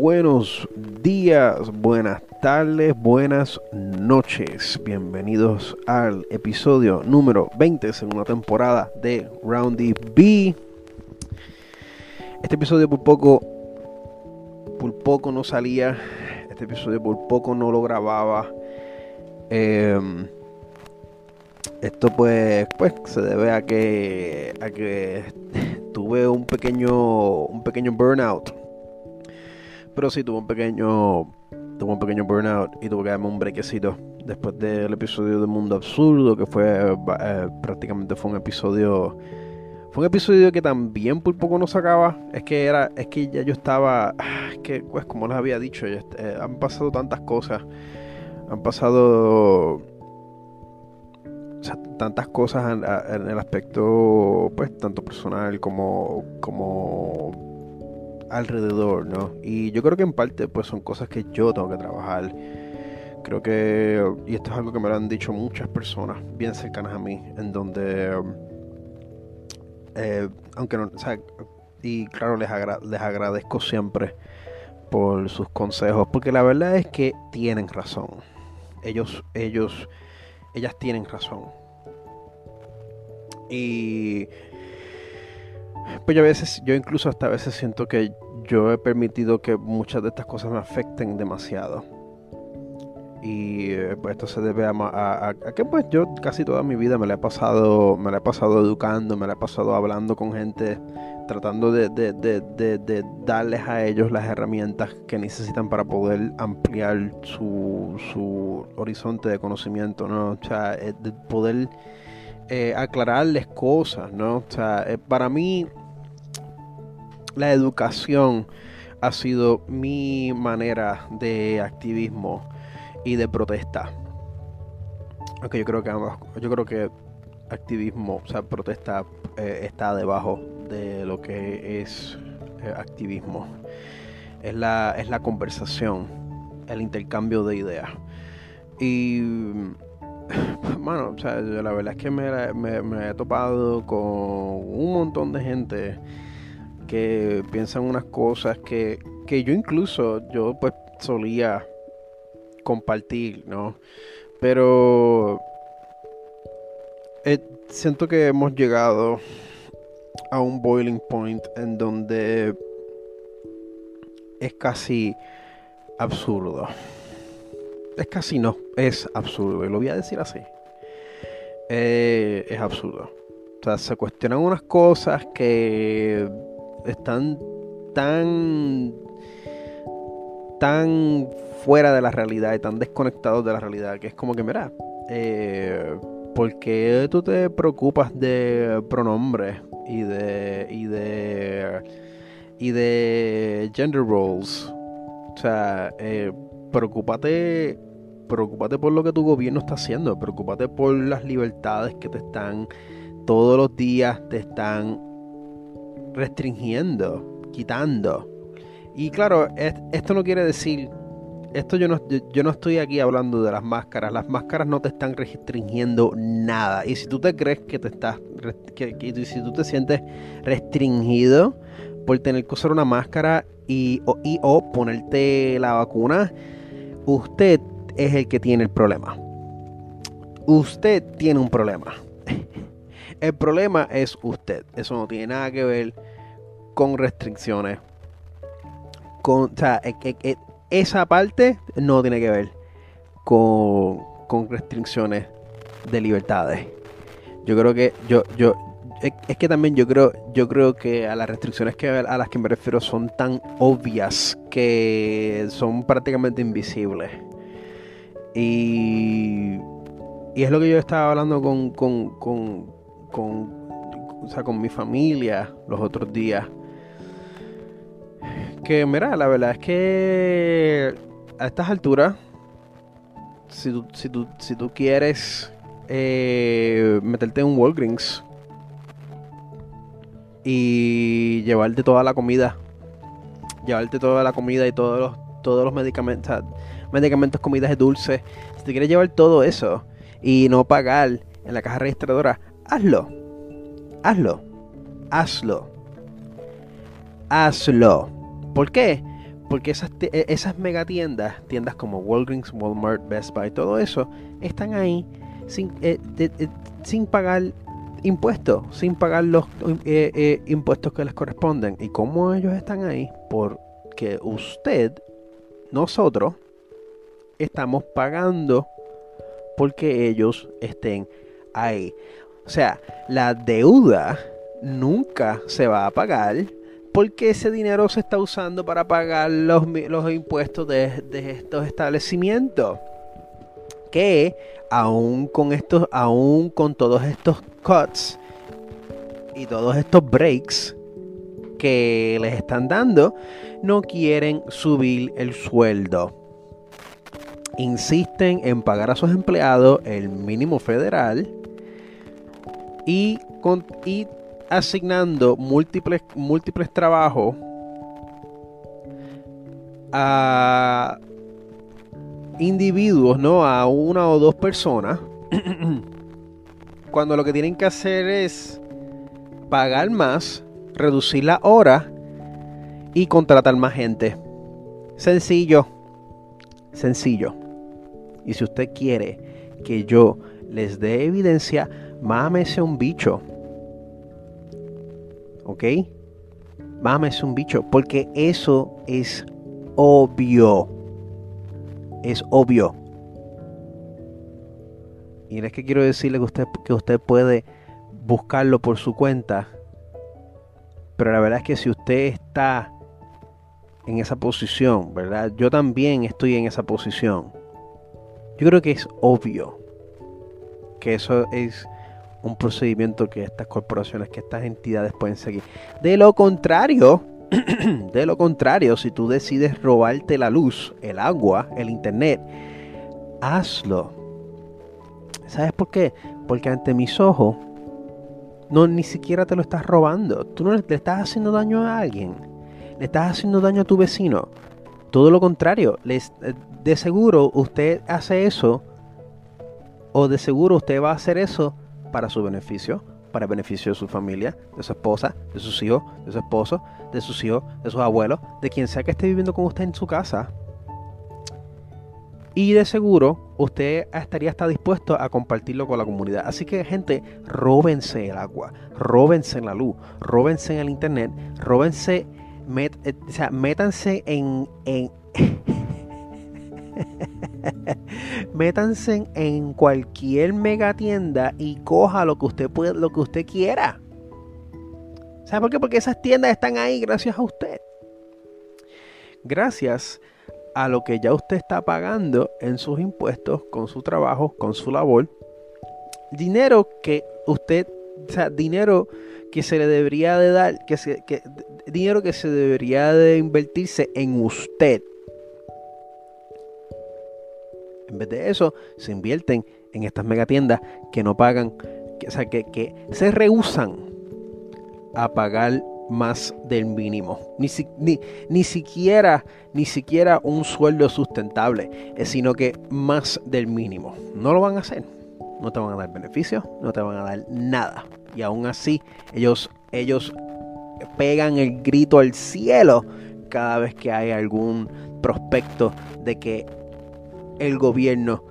buenos días, buenas tardes, buenas noches. Bienvenidos al episodio número 20, segunda temporada de Roundy B. Este episodio por poco, por poco no salía. Este episodio por poco no lo grababa. Em, esto pues, pues se debe a que, a que tuve un pequeño, un pequeño burnout. Pero sí tuve un pequeño, tuve un pequeño burnout y tuve que darme un brequecito después del episodio de Mundo Absurdo, que fue eh, prácticamente fue un episodio, fue un episodio que también por poco no sacaba. Es que era, es que ya yo estaba, es que pues como les había dicho, eh, han pasado tantas cosas, han pasado tantas cosas en, el aspecto, pues, tanto personal como, como alrededor, ¿no? Y yo creo que en parte, pues, son cosas que yo tengo que trabajar. Creo que, y esto es algo que me lo han dicho muchas personas bien cercanas a mí, en donde, eh, aunque no, o sea, y claro, les, les agradezco siempre por sus consejos, porque la verdad es que tienen razón. Ellos, ellos, ellas tienen razón. Y pues yo a veces, yo incluso hasta a veces siento que yo he permitido que muchas de estas cosas me afecten demasiado. Y eh, pues esto se debe a, que pues yo casi toda mi vida me la he pasado, me la he pasado educando, me la he pasado hablando con gente, tratando de, de, de, de darles a ellos las herramientas que necesitan para poder ampliar su, su horizonte de conocimiento, ¿no? O sea, eh, de poder eh, aclararles cosas, ¿no? O sea, para mí la educación ha sido mi manera de activismo y de protesta. Aunque yo creo que yo creo que activismo, o sea, protesta eh, está debajo de lo que es activismo. Es la, es la conversación, el intercambio de ideas. Y Bueno, o sea, la verdad es que me, he topado con un montón de gente que piensan unas cosas que, yo incluso, yo pues solía compartir, ¿no? Pero eh, siento que hemos llegado a un boiling point en donde es casi absurdo es casi no, es absurdo. Y lo voy a decir así. Eh, es absurdo. O sea, se cuestionan unas cosas que están tan tan fuera de la realidad y tan desconectados de la realidad que es como que mira eh, ¿por qué tú te preocupas de pronombres y de y de y de gender roles o sea eh, preocúpate preocúpate por lo que tu gobierno está haciendo, preocúpate por las libertades que te están todos los días te están restringiendo, quitando. Y claro, esto no quiere decir esto yo no, yo no estoy aquí hablando de las máscaras. Las máscaras no te están restringiendo nada. Y si tú te crees que te estás, que, si tú te sientes restringido por tener que usar una máscara y y, o ponerte la vacuna, usted es el que tiene el problema. Usted tiene un problema. El problema es usted. Eso no tiene nada que ver con restricciones. Con, o sea, esa parte no tiene que ver con, con restricciones de libertades. Yo creo que yo, yo, es que también yo creo, yo creo que a las restricciones que a las que me refiero son tan obvias que son prácticamente invisibles. Y, y es lo que yo estaba hablando con, con, con, o sea, con mi familia los otros días. Que mira, la verdad es que a estas alturas, si tú, si tú, si tú quieres eh, meterte en un Walgreens y llevarte toda la comida, llevarte toda la comida y todos los, todos los medicamentos, medicamentos, comidas dulces, si te quieres llevar todo eso y no pagar en la caja registradora, hazlo. Hazlo. Hazlo. Hazlo. ¿Por qué? porque esas, e, esas megatiendas, tiendas como Walgreens, Walmart, Best Buy, todo eso, están ahí sin, eh, eh, sin pagar impuestos, sin pagar los eh, impuestos que les corresponden. ¿Y cómo ellos están ahí? Porque usted, nosotros, estamos pagando porque ellos estén ahí. O sea, la deuda nunca se va a pagar porque ese dinero se está usando para pagar los, los impuestos de, de, estos establecimientos. Que aún con estos, aún con todos estos cuts y todos estos breaks que les están dando, no quieren subir el sueldo. Insisten en pagar a sus empleados el mínimo federal y, asignando múltiples, múltiples trabajos a individuos, ¿no? A una o dos personas. cuando lo que tienen que hacer es pagar más, reducir la hora y contratar más gente. Sencillo. Sencillo. Y si usted quiere que yo les dé evidencia, mámese un bicho. ¿ok? Mames un bicho, porque eso es obvio. Es obvio. Y es que quiero decirle que usted, que usted puede buscarlo por su cuenta. Pero la verdad es que si usted está en esa posición, ¿verdad? Yo también estoy en esa posición. Yo creo que es obvio que eso es un procedimiento que estas corporaciones, que estas entidades pueden seguir. De lo contrario, de lo contrario, si tú decides robarte la luz, el agua, el internet, hazlo. ¿Sabes por qué? Porque ante mis ojos, no ni siquiera te lo estás robando. Tú no le estás haciendo daño a alguien. Le estás haciendo daño a tu vecino. Todo lo contrario. Eh, de seguro usted hace eso. O de seguro usted va a hacer eso para su beneficio, para el beneficio de su familia, de su esposa, de sus hijos, de su esposo, de sus hijos, de sus abuelos, de quien sea que esté viviendo con usted en su casa. Y de seguro usted estaría hasta dispuesto a compartirlo con la comunidad. Así que gente, róbense el agua, róbense la luz, róbense en el internet, róbense, eh, o sea, métanse en, en Métanse en cualquier mega tienda y coja lo que usted puede, lo que usted quiera. ¿Sabe por qué? Porque esas tiendas están ahí gracias a usted. Gracias a lo que ya usted está pagando en sus impuestos, con su trabajo, con su labor. Dinero que usted, o sea, dinero que se le debería de dar, que, dinero que se debería de invertirse en usted en vez de eso, se invierten en estas megatiendas que no pagan, que, o sea, que, se rehusan a pagar más del mínimo. Ni, ni, ni, siquiera, ni siquiera un sueldo sustentable, eh, sino que más del mínimo. No lo van a hacer. No te van a dar beneficios, no te van a dar nada. Y aún así, ellos, ellos pegan el grito al cielo cada vez que hay algún prospecto de que el gobierno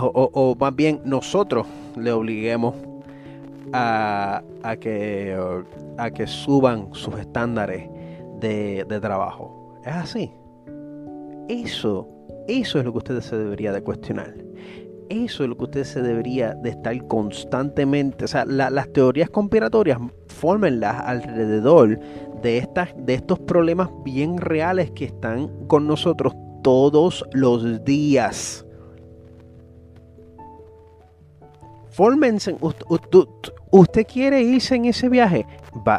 o, más bien nosotros le obliguemos a, que, a que suban sus estándares de, trabajo. Es así. Eso, eso es lo que usted se debería de cuestionar. Eso es lo que usted se debería de estar constantemente. O sea, las teorías conspiratorias fórmenlas alrededor de, estas, de estos problemas bien reales que están con nosotros todos los días. Fórmense. Usted, quiere irse en ese viaje.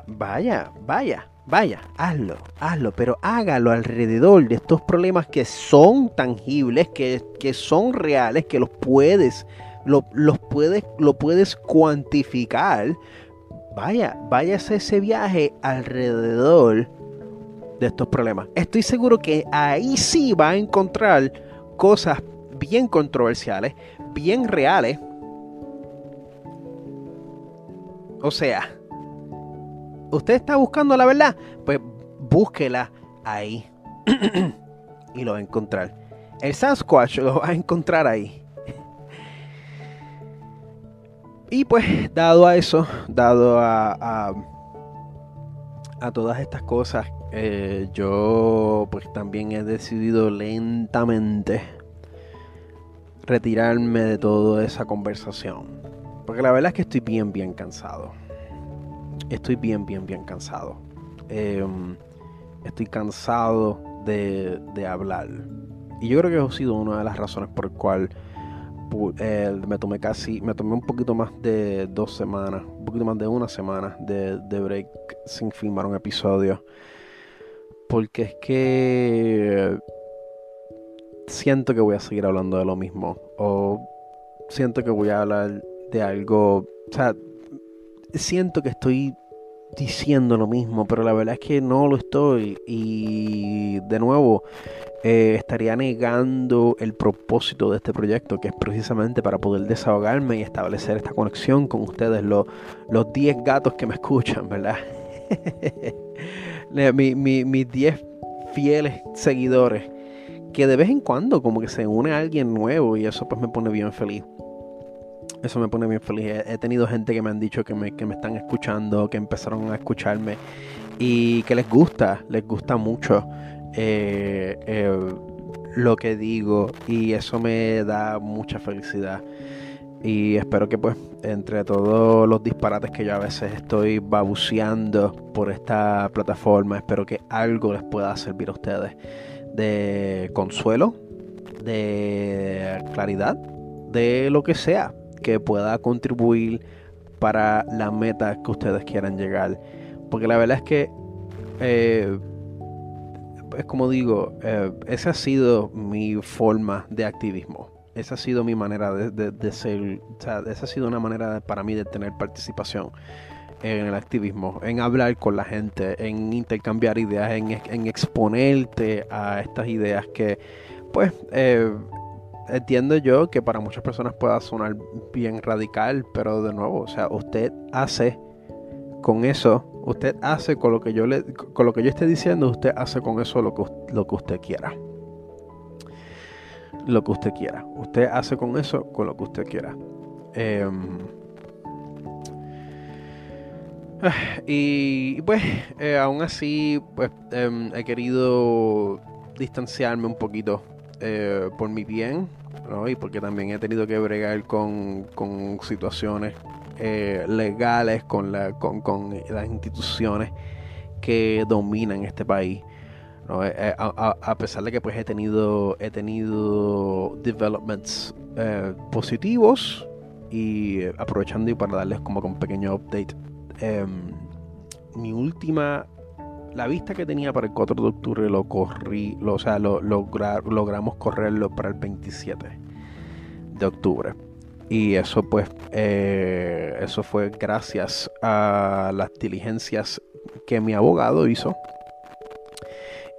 vaya, vaya, vaya, hazlo, hazlo, pero hágalo alrededor de estos problemas que son tangibles, que, son reales, que los puedes, lo, los puedes, lo puedes cuantificar. Vaya, váyase ese viaje alrededor de estos problemas. Estoy seguro que ahí sí va a encontrar cosas bien controversiales, bien reales. O sea, usted está buscando la verdad, pues búsquela ahí. y lo vas a encontrar. El Sasquatch lo vas a encontrar ahí. Y pues, dado a eso, dado a, a, todas estas cosas, eh, yo pues también he decidido lentamente retirarme de toda esa conversación. Porque la verdad es que estoy bien, bien cansado. Estoy bien, bien, bien cansado. Em, estoy cansado de, de hablar. Y yo creo que eso ha sido una de las razones por el cual eh, me tomé casi, me tomé un poquito más de dos semanas, un poquito más de una semana de, break sin filmar un episodio. Porque es que siento que voy a seguir hablando de lo mismo. O siento que voy a hablar de algo. O sea, siento que estoy diciendo lo mismo, pero la verdad es que no lo estoy. Y de nuevo, eh, estaría negando el propósito de este proyecto, que es precisamente para poder desahogarme y establecer esta conexión con ustedes, los 10 gatos que me escuchan, ¿verdad? mis 10 fieles seguidores, que de vez en cuando como que se une a alguien nuevo y eso pues me pone bien feliz. Eso me pone bien feliz. He, tenido gente que me han dicho que me, que me están escuchando, que empezaron a escucharme y que les gusta, les gusta mucho. Eh, eh, lo que digo y eso me da mucha felicidad y espero que pues entre todos los disparates que yo a veces estoy babuceando por esta plataforma espero que algo les pueda servir a ustedes de consuelo de claridad de lo que sea que pueda contribuir para la meta que ustedes quieran llegar porque la verdad es que eh, es como digo, eh, esa ha sido mi forma de activismo. Esa ha sido mi manera de, ser, o sea, esa ha sido una manera para mí de tener participación en el activismo, en hablar con la gente, en intercambiar ideas, en, exponerte a estas ideas que, pues, eh, entiendo yo que para muchas personas pueda sonar bien radical, pero de nuevo, o sea, usted hace con eso Usted hace con lo que yo le, con lo que yo esté diciendo, usted hace con eso lo que, lo que usted quiera. Lo que usted quiera. Usted hace con eso con lo que usted quiera. Em, y pues eh, aún así pues em, he querido distanciarme un poquito eh, por mi bien y porque también he tenido que bregar con, con situaciones eh, legales con, la, con, las instituciones que dominan este país. Eh, eh, a, pesar de que pues he tenido he tenido developments positivos y aprovechando y para darles como un pequeño update em, mi última la vista que tenía para el 4 de octubre lo corrí o sea lo, logramos correrlo para el 27 de octubre y eso pues, eh, eso fue gracias a las diligencias que mi abogado hizo.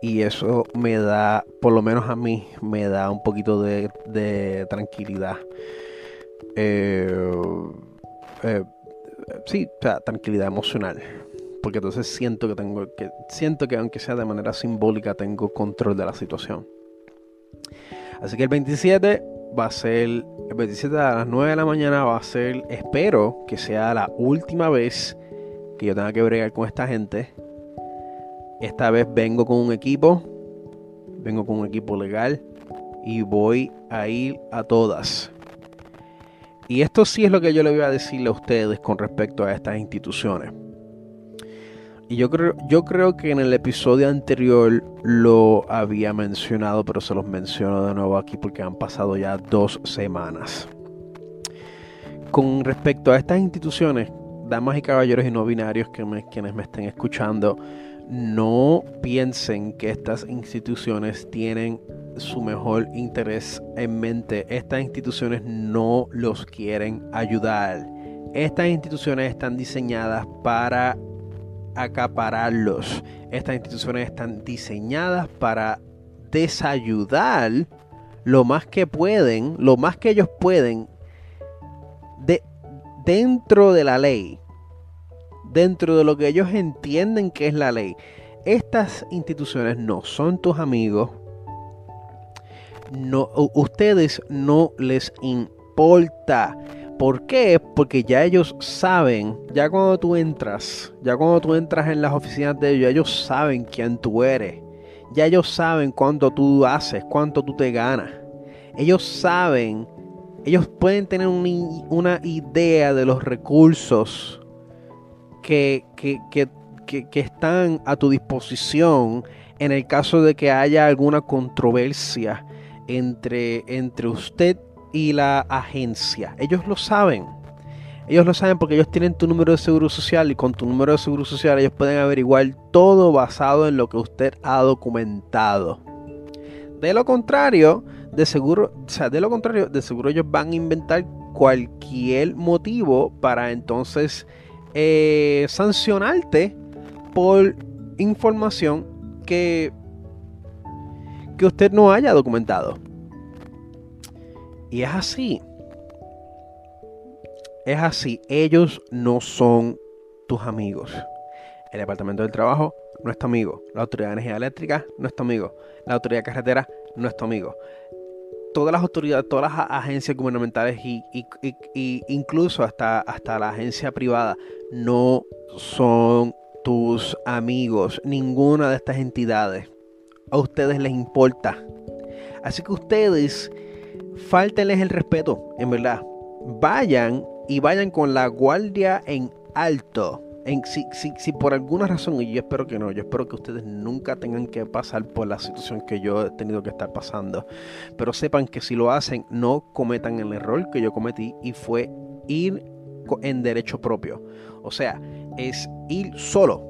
Y eso me da, por lo menos a mí, me da un poquito de, tranquilidad. Eh, eh, sí, o sea, tranquilidad emocional. Porque entonces siento que tengo que, siento que aunque sea de manera simbólica, tengo control de la situación. Así que el 27 va a ser el 27 a las 9 de la mañana va a ser, espero que sea la última vez que yo tenga que bregar con esta gente. Esta vez vengo con un equipo, vengo con un equipo legal y voy a ir a todas. Y esto sí es lo que yo le voy a decirle a ustedes con respecto a estas instituciones. Y yo creo, yo creo que en el episodio anterior lo había mencionado, pero se los menciono de nuevo aquí porque han pasado ya dos semanas. Con respecto a estas instituciones, damas y caballeros y no binarios que quienes me estén escuchando, no piensen que estas instituciones tienen su mejor interés en mente. Estas instituciones no los quieren ayudar. Estas instituciones están diseñadas para acapararlos. Estas instituciones están diseñadas para desayudar lo más que pueden, lo más que ellos pueden, de, dentro de la ley, dentro de lo que ellos entienden que es la ley. Estas instituciones no son tus amigos, no, ustedes no les importa. ¿Por qué? Porque ya ellos saben, ya cuando tú entras, ya cuando tú entras en las oficinas de ellos, ellos saben quién tú eres. Ya ellos saben cuánto tú haces, cuánto tú te ganas. Ellos saben, ellos pueden tener una idea de los recursos que, que, que están a tu disposición en el caso de que haya alguna controversia entre, entre usted y la agencia. Ellos lo saben. Ellos lo saben porque ellos tienen tu número de seguro social y con tu número de seguro social ellos pueden averiguar todo basado en lo que usted ha documentado. De lo contrario, de seguro, o sea, de lo contrario, de seguro ellos van a inventar cualquier motivo para entonces eh, sancionarte por información que, que usted no haya documentado. Y es así. Es así. Ellos no son tus amigos. El Departamento del Trabajo no es tu amigo. La Autoridad de Energía Eléctrica no es tu amigo. La Autoridad de Carretera no es tu amigo. Todas las autoridades, todas las agencias gubernamentales y, incluso hasta, hasta la agencia privada no son tus amigos, ninguna de estas entidades. A ustedes les importa. Así que ustedes, fáltenles el respeto, en verdad. Vayan y vayan con la guardia en alto. En, si, si, por alguna razón, y yo espero que no, yo espero que ustedes nunca tengan que pasar por la situación que yo he tenido que estar pasando. Pero sepan que si lo hacen, no cometan el error que yo cometí y fue ir en derecho propio. O sea, es ir solo.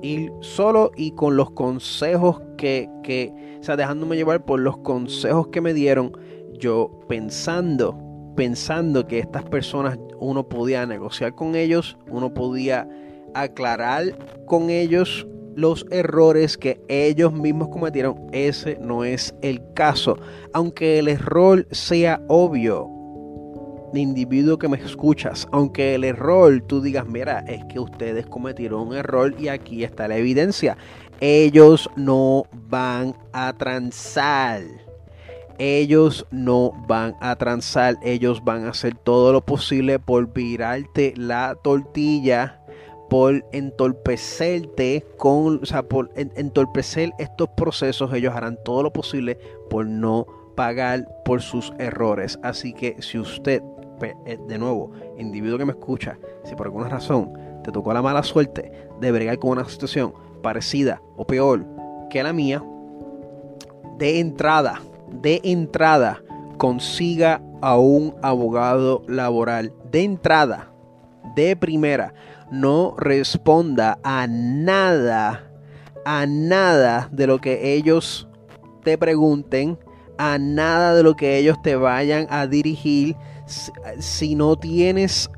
Ir solo y con los consejos que, que, o sea, dejándome llevar por los consejos que me dieron, yo pensando, pensando que estas personas uno podía negociar con ellos, uno podía aclarar con ellos los errores que ellos mismos cometieron. Ese no es el caso. Aunque el error sea obvio, individuo que me escuchas, aunque el error tú digas, mira, es que ustedes cometieron un error y aquí está la evidencia, ellos no van a transar. Ellos no van a transar, ellos van a hacer todo lo posible por virarte la tortilla, por entorpecerte con, o sea, por entorpecer estos procesos, ellos harán todo lo posible por no pagar por sus errores. Así que si usted eh, de nuevo, individuo que me escucha, si por alguna razón te tocó la mala suerte de bregar con una situación parecida o peor que la mía, de entrada, de entrada, consiga a un abogado laboral. De entrada, de primera, no responda a nada, a nada de lo que ellos te pregunten, a nada de lo que ellos te vayan a dirigir si, no tienes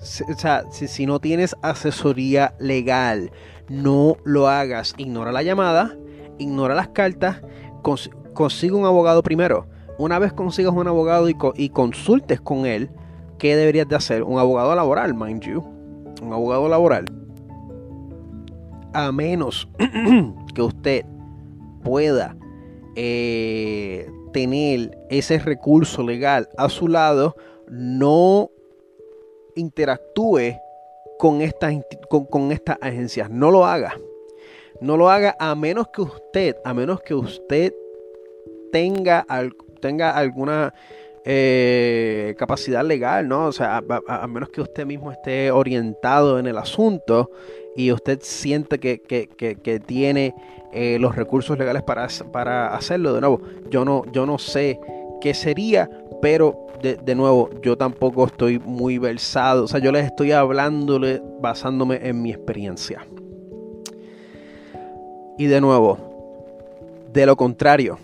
si, no tienes asesoría legal, no lo hagas. Ignora la llamada, ignora las cartas, consigue un abogado primero. Una vez consigas un abogado y, consultes con él, ¿qué deberías de hacer? Un abogado laboral, mind you. Un abogado laboral. A menos que usted pueda eh, tener ese recurso legal a su lado, no interactúe con estas, con, estas agencias. No lo haga. No lo haga a menos que usted, a menos que usted tenga, tenga alguna eh, capacidad legal, ¿no? O sea, a, menos que usted mismo esté orientado en el asunto y usted siente que, tiene eh, los recursos legales para, para hacerlo. De nuevo, yo no, yo no sé qué sería, pero de, nuevo, yo tampoco estoy muy versado. O sea, yo les estoy hablándole basándome en mi experiencia. Y de nuevo, de lo contrario,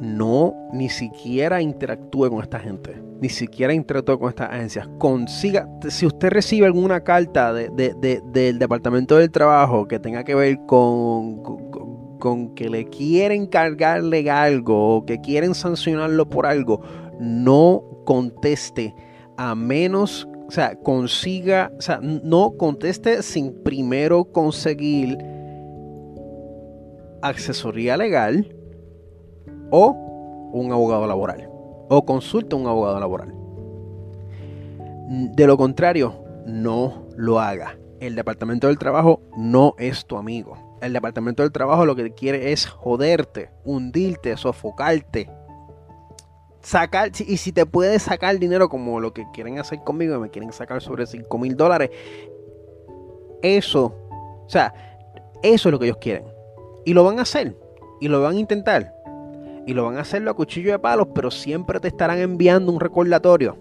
no ni siquiera interactúe con esta gente, ni siquiera interactúe con estas agencias. Consiga, si usted recibe alguna carta del Departamento del Trabajo que tenga que ver con, con que le quieren cargarle algo o que quieren sancionarlo por algo, no conteste a menos, o sea, consiga, o sea, no conteste sin primero conseguir asesoría legal o un abogado laboral o consulte a un abogado laboral. De lo contrario, no lo haga. El departamento del trabajo no es tu amigo. El departamento del trabajo lo que quiere es joderte, hundirte, sofocarte. Sacar, y si te puedes sacar dinero como lo que quieren hacer conmigo, me quieren sacar sobre 5 mil dólares, eso, o sea, eso es lo que ellos quieren. Y lo van a hacer, y lo van a intentar, y lo van a hacerlo a cuchillo de palos, pero siempre te estarán enviando un recordatorio.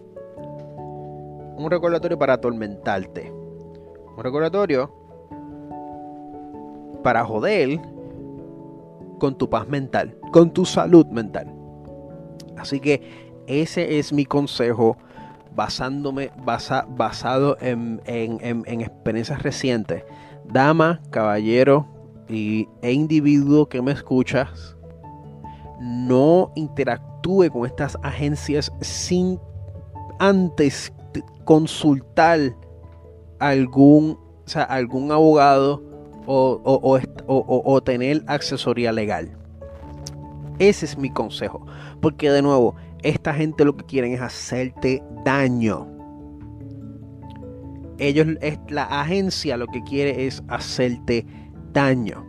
Un recordatorio para atormentarte. Un recordatorio para joder con tu paz mental, con tu salud mental. Así que ese es mi consejo basándome, basado en, experiencias recientes. Dama, caballero y, e individuo que me escuchas, no interactúe con estas agencias sin antes consultar algún, algún abogado o, tener asesoría legal. Ese es mi consejo. Porque de nuevo, esta gente lo que quieren es hacerte daño. Ellos, la agencia lo que quiere es hacerte daño.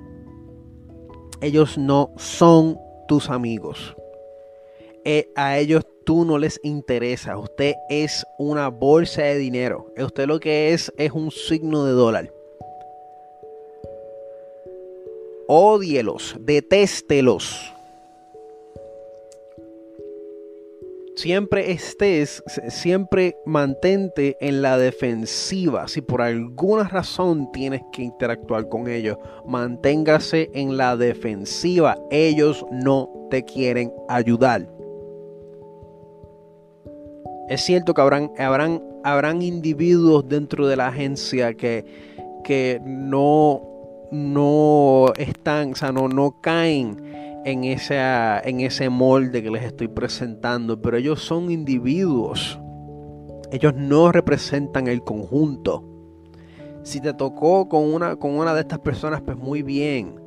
Ellos no son tus amigos. Eh, a ellos tú no les interesa. Usted es una bolsa de dinero. Usted lo que es es un signo de dólar. Odielos, detéstelos. Siempre estés, siempre mantente en la defensiva. Si por alguna razón tienes que interactuar con ellos, manténgase en la defensiva. Ellos no te quieren ayudar. Es cierto que habrán, habrán, habrán individuos dentro de la agencia que, que no no están, o sea, no, no caen en, en ese molde que les estoy presentando, pero ellos son individuos. Ellos no representan el conjunto. Si te tocó con una, con una de estas personas, pues muy bien.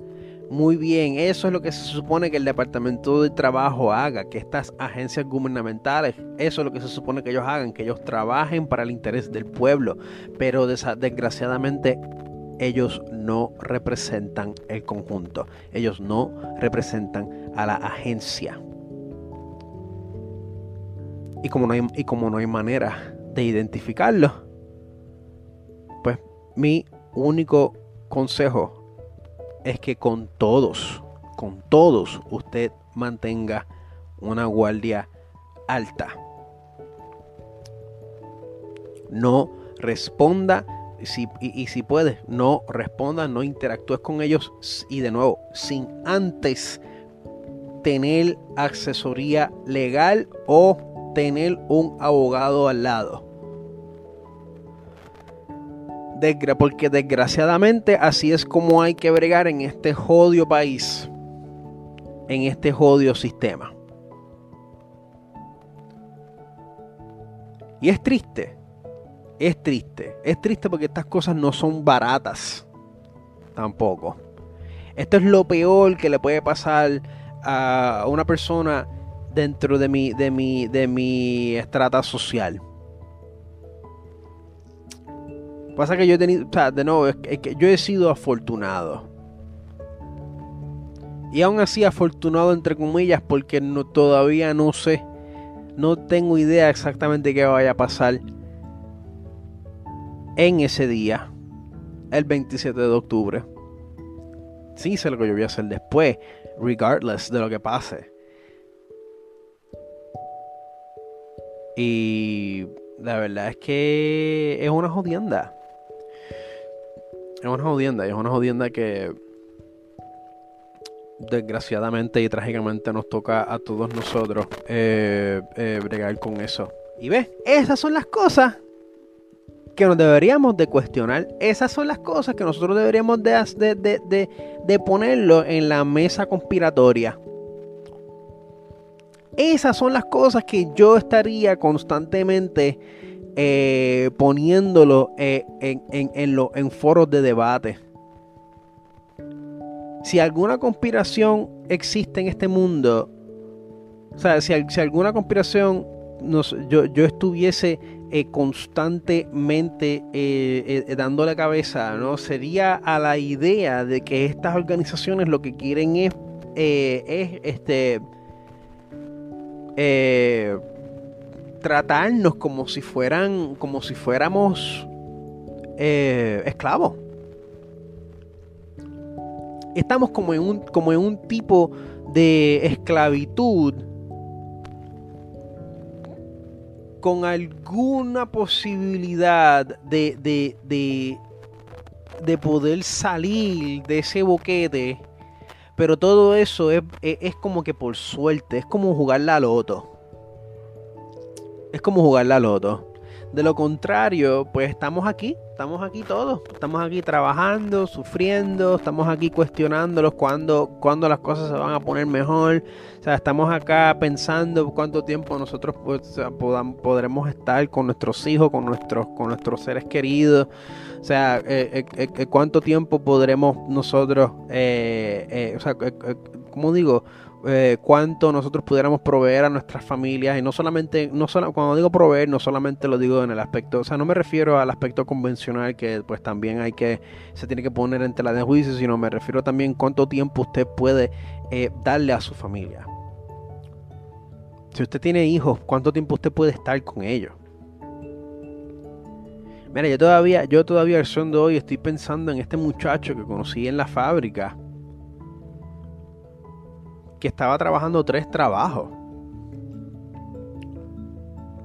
Muy bien, eso es lo que se supone que el Departamento de Trabajo haga, que estas agencias gubernamentales, eso es lo que se supone que ellos hagan, que ellos trabajen para el interés del pueblo. Pero desgraciadamente ellos no representan el conjunto, ellos no representan a la agencia. Y como no hay, y como no hay manera de identificarlo, pues mi único consejo es que con todos, con todos usted mantenga una guardia alta. No responda y, si puedes, no respondas, no interactúes con ellos y de nuevo, sin antes tener asesoría legal o tener un abogado al lado. porque desgraciadamente así es como hay que bregar en este jodio país, en este jodio sistema. Y es triste, es triste. Es triste porque estas cosas no son baratas. Tampoco. Esto es lo peor que le puede pasar a una persona dentro de mi, de mi, de mi estrata social. Pasa que yo he tenido, o sea, de nuevo, es que yo he sido afortunado. Y aún así afortunado entre comillas porque todavía no sé, no tengo idea exactamente qué vaya a pasar en ese día, el 27 de octubre. Sí sé lo que yo voy a hacer después, regardless de lo que pase. Y la verdad es que es una jodienda. Es una jodienda, es una jodienda que desgraciadamente y trágicamente nos toca a todos nosotros eh, eh, bregar con eso. Y ves, esas son las cosas que nos deberíamos de cuestionar. Esas son las cosas que nosotros deberíamos de, de, de, ponerlo en la mesa conspiratoria. Esas son las cosas que yo estaría constantemente eh, poniéndolo eh, en, en, en foros de debate. Si alguna conspiración existe en este mundo, O sea, si, alguna conspiración yo, yo estuviese eh, constantemente eh, eh, dándole cabeza, ¿no? Sería a la idea de que estas organizaciones lo que quieren es, es este tratarnos como si fueran, como si fuéramos esclavos. Estamos como en un, como en un tipo de esclavitud con alguna posibilidad de, de, de, poder salir de ese boquete. Pero todo eso es, es, como que por suerte, es como jugar la loto. Es como jugar la loto. De lo contrario, pues estamos aquí, estamos aquí todos, estamos aquí trabajando, sufriendo, estamos aquí cuestionándolos cuando, cuando las cosas se van a poner mejor. O sea, estamos acá pensando cuánto tiempo nosotros pues, podremos estar con nuestros hijos, con nuestros, con nuestros seres queridos. O sea, eh, eh, eh, cuánto tiempo podremos nosotros, o sea, como digo, eh, cuánto nosotros pudiéramos proveer a nuestras familias y no solamente, no solo, cuando digo proveer, no solamente lo digo en el aspecto, o sea, no me refiero al aspecto convencional que pues también hay que, se tiene que poner en tela de juicio, sino me refiero también cuánto tiempo usted puede eh, darle a su familia. Si usted tiene hijos, ¿cuánto tiempo usted puede estar con ellos? Mira, yo todavía, yo todavía el son de hoy estoy pensando en este muchacho que conocí en la fábrica que estaba trabajando tres trabajos.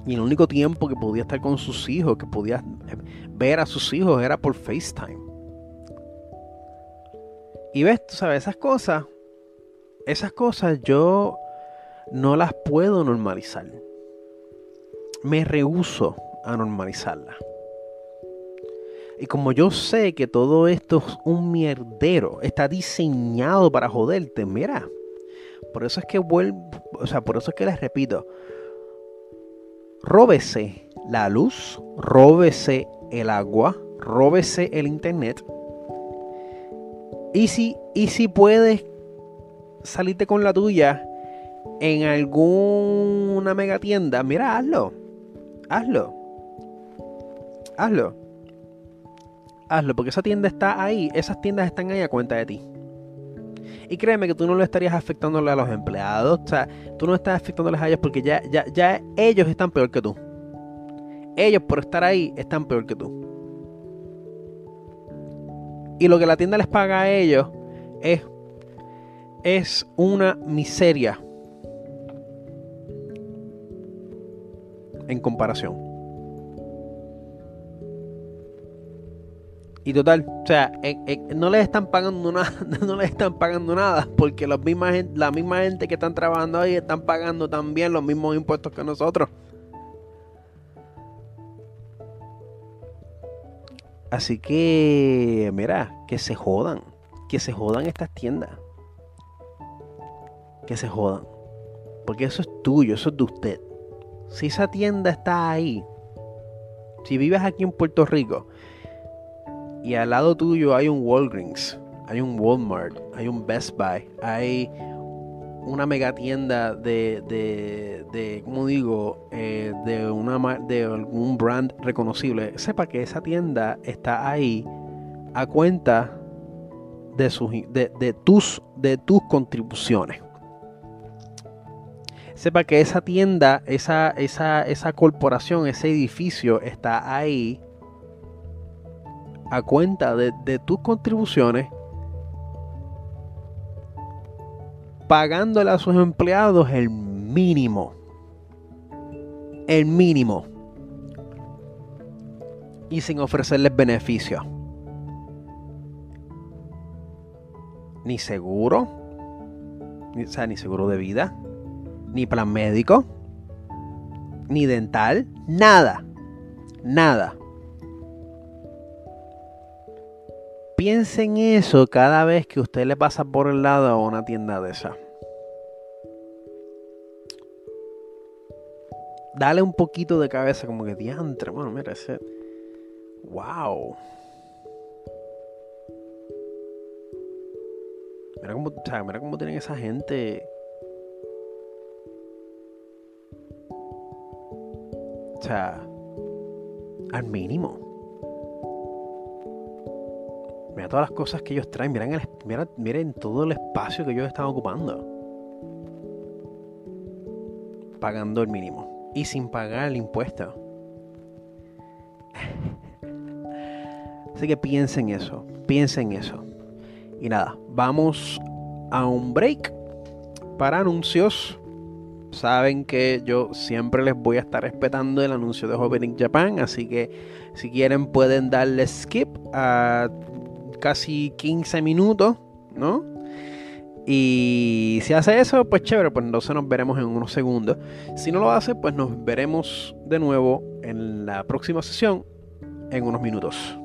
Y el único tiempo que podía estar con sus hijos, que podía ver a sus hijos, era por FaceTime. Y ves, tú sabes, esas cosas, esas cosas yo no las puedo normalizar. Me rehuso a normalizarlas. Y como yo sé que todo esto es un mierdero, está diseñado para joderte, mira, por eso es que vuelvo, o sea, por eso es que les repito, róbese la luz, róbese el agua, róbese el internet. Y si, y si puedes salirte con la tuya en alguna mega tienda, mira, hazlo. Hazlo. Hazlo. Hazlo, porque esa tienda está ahí, esas tiendas están ahí a cuenta de ti. Y créeme que tú no lo estarías afectándole a los empleados. O sea, tú no estás afectándoles a ellos porque ya, ya, ya ellos están peor que tú. Ellos por estar ahí están peor que tú. Y lo que la tienda les paga a ellos es, es una miseria en comparación. Y total, o sea, no les están pagando nada, no les están pagando nada, porque la misma gente que están trabajando ahí están pagando también los mismos impuestos que nosotros. Así que, mira, que se jodan, que se jodan estas tiendas. Que se jodan. Porque eso es tuyo, eso es de usted. Si esa tienda está ahí, si vives aquí en Puerto Rico, y al lado tuyo hay un Walgreens, hay un Walmart, hay un Best Buy, hay una mega tienda de, de, de ¿cómo digo? Eh, de, una, de algún brand reconocible, sepa que esa tienda está ahí a cuenta de, sus, de, tus, de tus contribuciones. Sepa que esa tienda, esa, esa, esa corporación, ese edificio está ahí a cuenta de, tus contribuciones, pagándole a sus empleados el mínimo. El mínimo. Y sin ofrecerles beneficios. Ni seguro. Ni, o sea, ni seguro de vida. Ni plan médico. Ni dental. Nada. Nada. Piense en eso cada vez que usted le pasa por el lado a una tienda de esa. Dale un poquito de cabeza, como que diantre. Bueno, mira ese. ¡Wow! Mira cómo, o sea, mira cómo tienen esa gente. O sea, al mínimo. Mira todas las cosas que ellos traen. Miren, el, miren todo el espacio que ellos están ocupando. Pagando el mínimo. Y sin pagar el impuesto. Así que piensen eso. Piensen eso. Y nada, vamos a un break para anuncios. Saben que yo siempre les voy a estar respetando el anuncio de Opening Japan, así que si quieren pueden darle skip a casi 15 minutos, ¿no? Y si hace eso, pues chévere, pues entonces nos veremos en unos segundos. Si no lo hace, pues nos veremos de nuevo en la próxima sesión en unos minutos.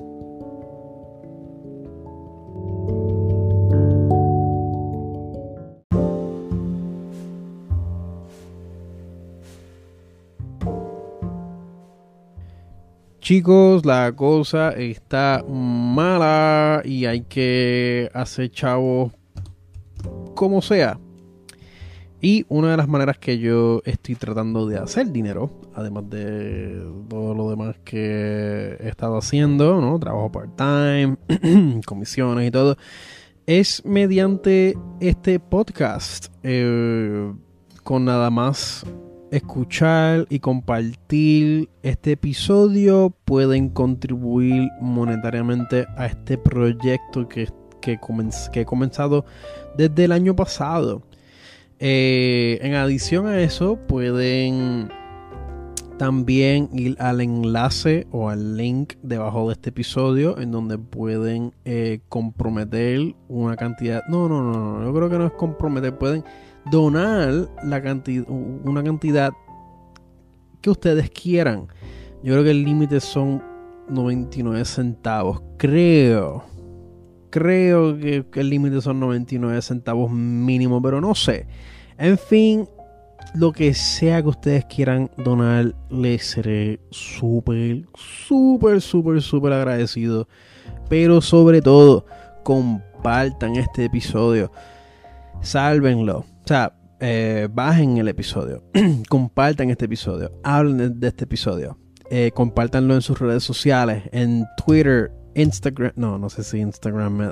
Chicos, la cosa está mala y hay que hacer chavos como sea. Y una de las maneras que yo estoy tratando de hacer dinero, además de todo lo demás que he estado haciendo, ¿no? Trabajo part-time, comisiones y todo, es mediante este podcast. Eh, con nada más escuchar y compartir este episodio pueden contribuir monetariamente a este proyecto que, que, he comenzado desde el año pasado. Eh, en adición a eso, pueden también ir al enlace o al link debajo de este episodio en donde pueden eh, comprometer una cantidad. No, no, no, no, yo creo que no es comprometer, pueden donar la cantidad, una cantidad que ustedes quieran. Yo creo que el límite son 99 centavos. Creo. Creo que, el límite son 99 centavos mínimo, pero no sé. En fin, lo que sea que ustedes quieran donar, les seré súper, súper, súper, súper agradecido. Pero sobre todo, compartan este episodio. Sálvenlo. O sea, eh, bajen el episodio, compartan este episodio, hablen de, este episodio, eh, compartanlo en sus redes sociales, en Twitter, Instagram, no, no sé si Instagram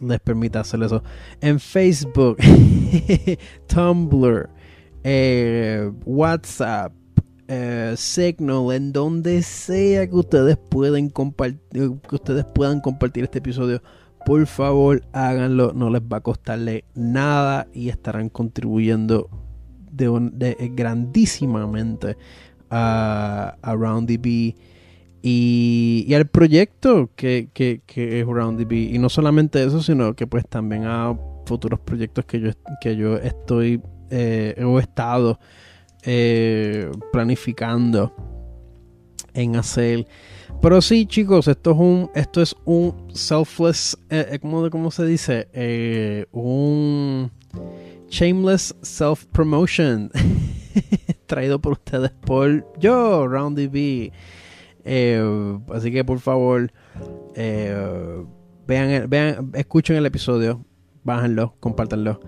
les permite hacer eso, en Facebook, Tumblr, eh, WhatsApp, Signal, en donde sea que ustedes pueden compartir, que ustedes puedan compartir este episodio por favor háganlo, no les va a costarle nada y estarán contribuyendo de, grandísimamente a, a RoundDB y, al proyecto que, es RoundDB. Y no solamente eso, sino que pues también a futuros proyectos que yo, que yo estoy eh, he estado eh, planificando en hacer. Pero sí, chicos, esto es un, esto es un selfless, eh, eh ¿cómo, se dice? Eh, un shameless self-promotion. Traído por ustedes por yo, RoundDB. Eh, así que por favor, vean, vean, escuchen el episodio, bájenlo, compártanlo.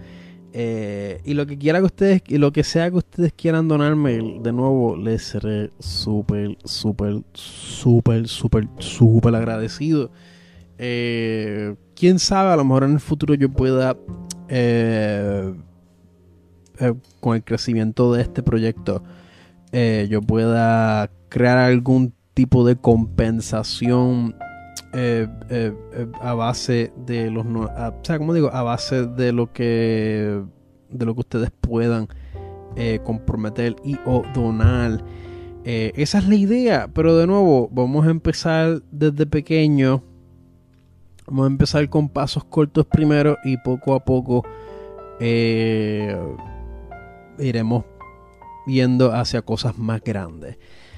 Eh, y lo que quiera que ustedes, y lo que sea que ustedes quieran donarme, de nuevo, les seré súper, súper, súper, súper, súper agradecido. Eh, quién sabe, a lo mejor en el futuro yo pueda, eh, con el crecimiento de este proyecto, yo pueda crear algún tipo de compensación eh, eh, eh, a base de los o sea como digo a base de lo que de lo que ustedes puedan comprometer y o donar. Esa es la idea pero de nuevo vamos a empezar desde pequeño. Vamos a empezar con pasos cortos primero y poco a poco iremos yendo hacia cosas más grandes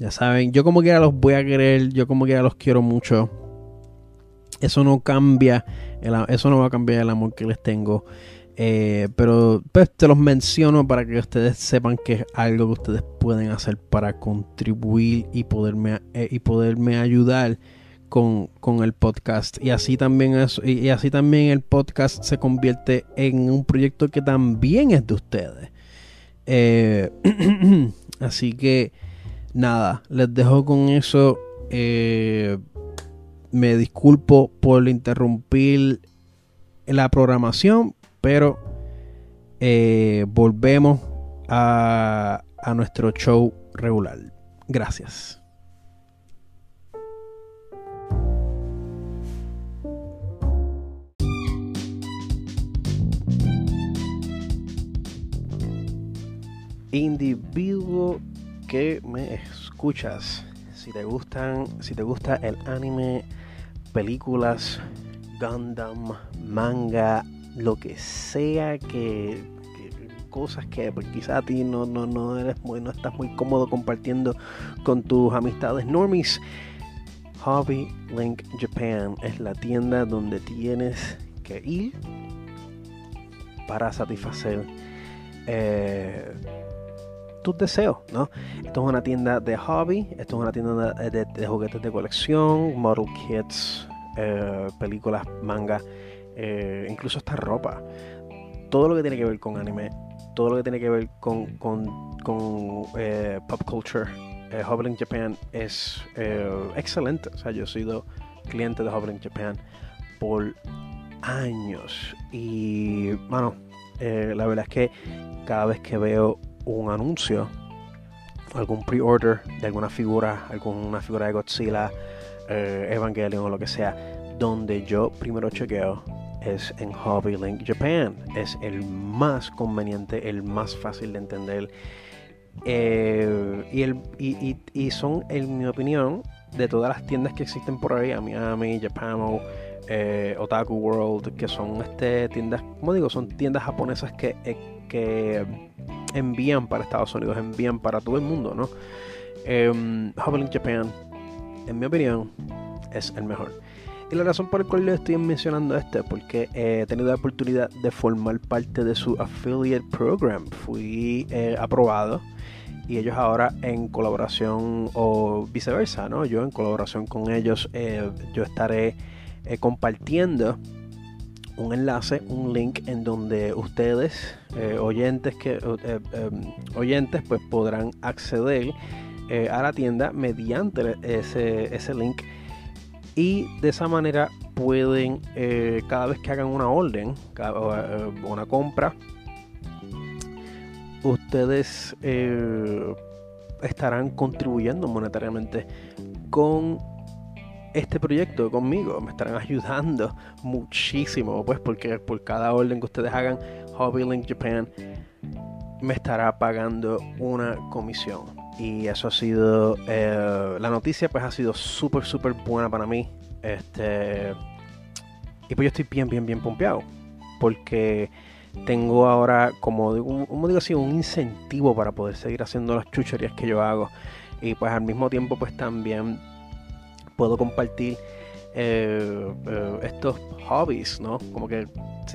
Ya saben, yo como que los voy a querer, yo como que los quiero mucho. Eso no cambia, eso no va a cambiar el amor que les tengo. Eh, pero pues te los menciono para que ustedes sepan que es algo que ustedes pueden hacer para contribuir y poderme, eh, y poderme ayudar con, el podcast. Y así, también y así también el podcast se convierte en un proyecto que también es de ustedes. Eh, así que nada, les dejo con eso. me disculpo por interrumpir la programación, pero eh, volvemos a, a nuestro show regular. Gracias. individuo que me escuchas. Si te gustan, si te gusta el anime, películas, Gundam, manga, lo que sea que, cosas que pues, quizá a ti no, no, no eres muy, no estás muy cómodo compartiendo con tus amistades normies. Hobby Link Japan es la tienda donde tienes que ir para satisfacer eh, tus deseos, ¿no? Esto es una tienda de hobby, esto es una tienda de, juguetes de colección, model kits, eh, películas, manga eh, incluso esta ropa. Todo lo que tiene que ver con anime, todo lo que tiene que ver con, eh, pop culture, eh, Japan es eh, excelente. O sea, yo he sido cliente de Hobbling Japan por años. Y, bueno, la verdad es que cada vez que veo un anuncio, algún pre-order de alguna figura, alguna figura de Godzilla, Evangelion o lo que sea, donde yo primero chequeo es en Hobby Link Japan. Es el más conveniente, el más fácil de entender. Eh, y, el, y, son, en mi opinión, de todas las tiendas que existen por ahí, Miami, Japamo, eh, Otaku World, que son este, tiendas, como digo, son tiendas japonesas que, eh, que envían para Estados Unidos, envían para todo el mundo, ¿no? Hobby Link Japan, en mi opinión, es el mejor. Y la razón por la cual le estoy mencionando esto es porque he tenido la oportunidad de formar parte de su affiliate program. Fui eh, aprobado y ellos ahora en colaboración o viceversa, ¿no? Yo en colaboración con ellos, eh, yo estaré eh, compartiendo un enlace, un link en donde ustedes, oyentes que em, oyentes, pues podrán acceder a la tienda mediante ese, ese link. Y de esa manera pueden eh, cada vez que hagan una orden eh, una compra ustedes eh, estarán contribuyendo monetariamente con este proyecto conmigo me estarán ayudando muchísimo pues porque por cada orden que ustedes hagan Hobby Link Japan me estará pagando una comisión. Y eso ha sido eh, la noticia pues ha sido súper súper buena para mí. Este y pues yo estoy bien bien bien pompeado porque tengo ahora como digo, digo así un incentivo para poder seguir haciendo las chucherías que yo hago. Y pues al mismo tiempo pues también puedo compartir eh, eh, estos hobbies no como que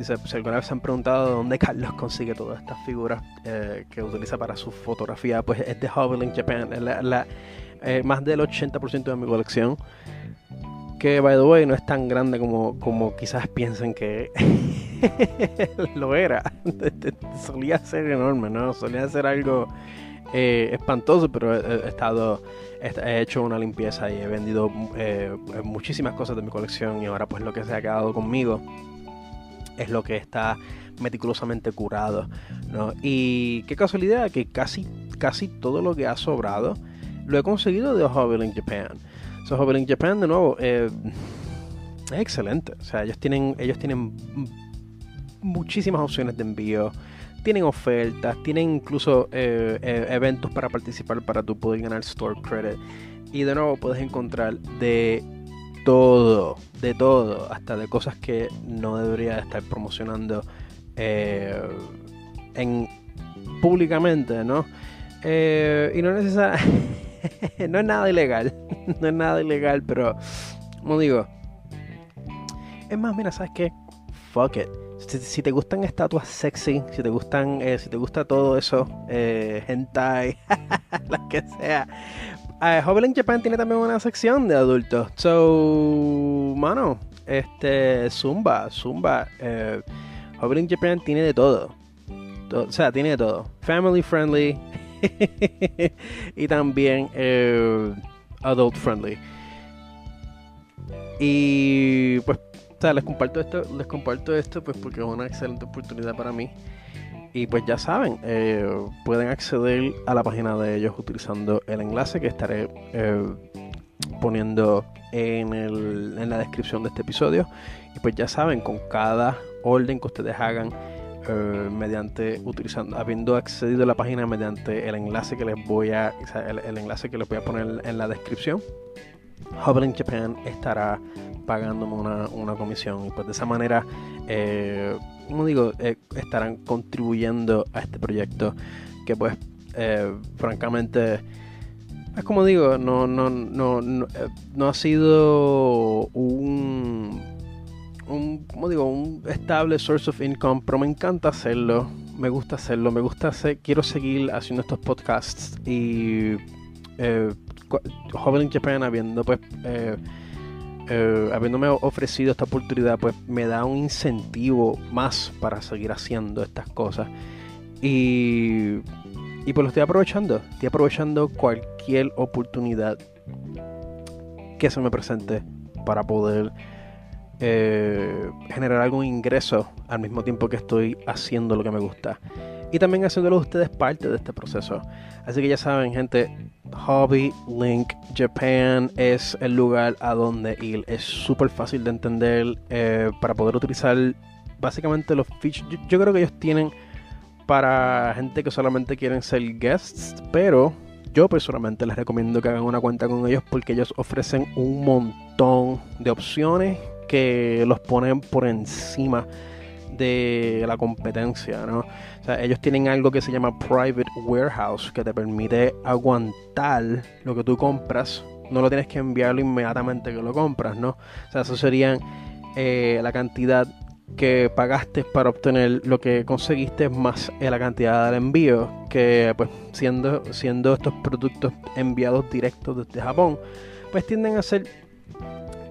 si, alguna vez se han preguntado de dónde Carlos consigue todas estas figuras eh, que utiliza para su fotografía, pues es de Link Japan. La, eh, más del 80% de mi colección. Que, by the way, no es tan grande como, como quizás piensen que lo era. Solía ser enorme, ¿no? Solía ser algo eh, espantoso, pero he, estado he hecho una limpieza y he vendido muchísimas cosas de mi colección y ahora pues lo que se ha quedado conmigo es lo que está meticulosamente curado. ¿no? Y qué casualidad que casi, casi todo lo que ha sobrado lo he conseguido de Hobby Japan. So, Hobby Japan, de nuevo, eh, es excelente. O sea, ellos tienen, ellos tienen muchísimas opciones de envío. Tienen ofertas, tienen incluso eh, eh, eventos para participar para tú poder ganar Store Credit. Y de nuevo puedes encontrar de todo, de todo, hasta de cosas que no debería estar promocionando eh, en públicamente, ¿no? Y no, no es nada ilegal. no es nada ilegal, pero como digo. Es más, mira, ¿sabes qué? Fuck it. Si, te gustan estatuas sexy, si te gustan, eh, si te gusta todo eso, eh, hentai, lo que sea. Uh, Japan tiene también una sección de adultos. So, mano, este, Zumba, Zumba. Eh, Japan tiene de todo. O sea, tiene de todo. Family friendly y también eh, adult friendly. Y pues les comparto esto, les comparto esto pues porque es una excelente oportunidad para mí. Y pues ya saben, eh, pueden acceder a la página de ellos utilizando el enlace que estaré eh, poniendo en, el, en la descripción de este episodio. Y pues ya saben, con cada orden que ustedes hagan, eh, mediante utilizando habiendo accedido a la página mediante el enlace que les voy a el, enlace que les voy a poner en la descripción Hubble Japan estará pagándome una, comisión. Y pues de esa manera, eh, como digo, eh, estarán contribuyendo a este proyecto que pues eh, francamente es como digo, no, no, no, no, no ha sido un, un, como digo, un estable source of income, pero me encanta hacerlo, me gusta hacerlo, me gusta hacer, quiero seguir haciendo estos podcasts y eh, Joven Japan habiendo pues eh, eh, habiéndome ofrecido esta oportunidad, pues me da un incentivo más para seguir haciendo estas cosas. Y, y pues lo estoy aprovechando. Estoy aprovechando cualquier oportunidad que se me presente para poder eh, generar algún ingreso al mismo tiempo que estoy haciendo lo que me gusta. Y también haciéndolo ustedes parte de este proceso. Así que ya saben, gente, Hobby Link Japan es el lugar a donde ir. Es súper fácil de entender eh, para poder utilizar básicamente los features. Yo, creo que ellos tienen para gente que solamente quieren ser guests, pero yo personalmente les recomiendo que hagan una cuenta con ellos porque ellos ofrecen un montón de opciones que los ponen por encima de la competencia, ¿no? O sea, ellos tienen algo que se llama Private Warehouse, que te permite aguantar lo que tú compras. No lo tienes que enviarlo inmediatamente que lo compras, ¿no? O sea, eso serían eh, la cantidad que pagaste para obtener lo que conseguiste más la cantidad del envío que pues siendo siendo estos productos enviados directos desde Japón pues tienden a ser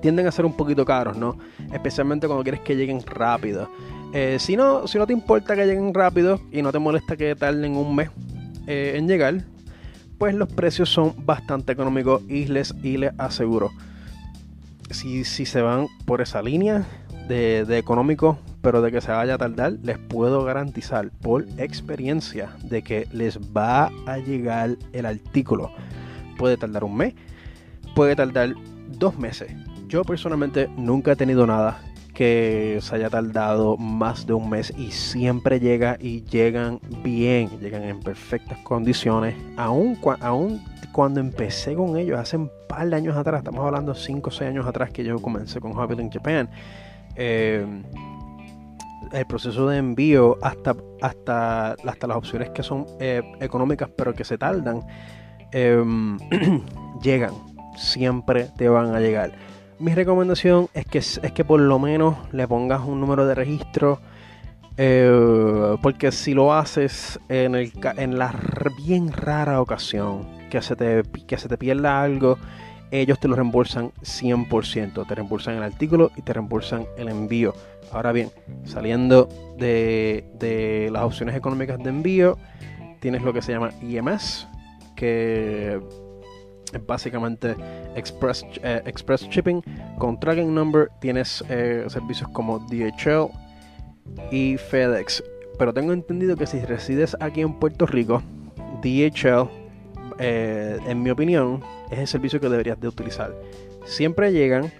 tienden a ser un poquito caros no especialmente cuando quieres que lleguen rápido eh, si, no, si no te importa que lleguen rápido y no te molesta que tarden un mes eh, en llegar, pues los precios son bastante económicos y les, y les aseguro. Si, si se van por esa línea de, de económico, pero de que se vaya a tardar, les puedo garantizar por experiencia de que les va a llegar el artículo. Puede tardar un mes, puede tardar dos meses. Yo personalmente nunca he tenido nada que se haya tardado más de un mes y siempre llega y llegan bien, llegan en perfectas condiciones. Aún, aún cuando empecé con ellos hace un par de años atrás, estamos hablando 5 o 6 años atrás que yo comencé con Hobbit in Japan. Eh, el proceso de envío hasta, hasta, hasta las opciones que son eh, económicas pero que se tardan, em, llegan, siempre te van a llegar mi recomendación es que, es que por lo menos le pongas un número de registro. Eh, porque si lo haces en, el, en la bien rara ocasión que se, te, que se te pierda algo, ellos te lo reembolsan 100%. Te reembolsan el artículo y te reembolsan el envío. Ahora bien, saliendo de, de las opciones económicas de envío, tienes lo que se llama IMS, que básicamente express, eh, express shipping. Con tracking number tienes eh, servicios como DHL y FedEx. Pero tengo entendido que si resides aquí en Puerto Rico DHL eh, en mi opinión es el servicio que deberías de utilizar. Siempre llegan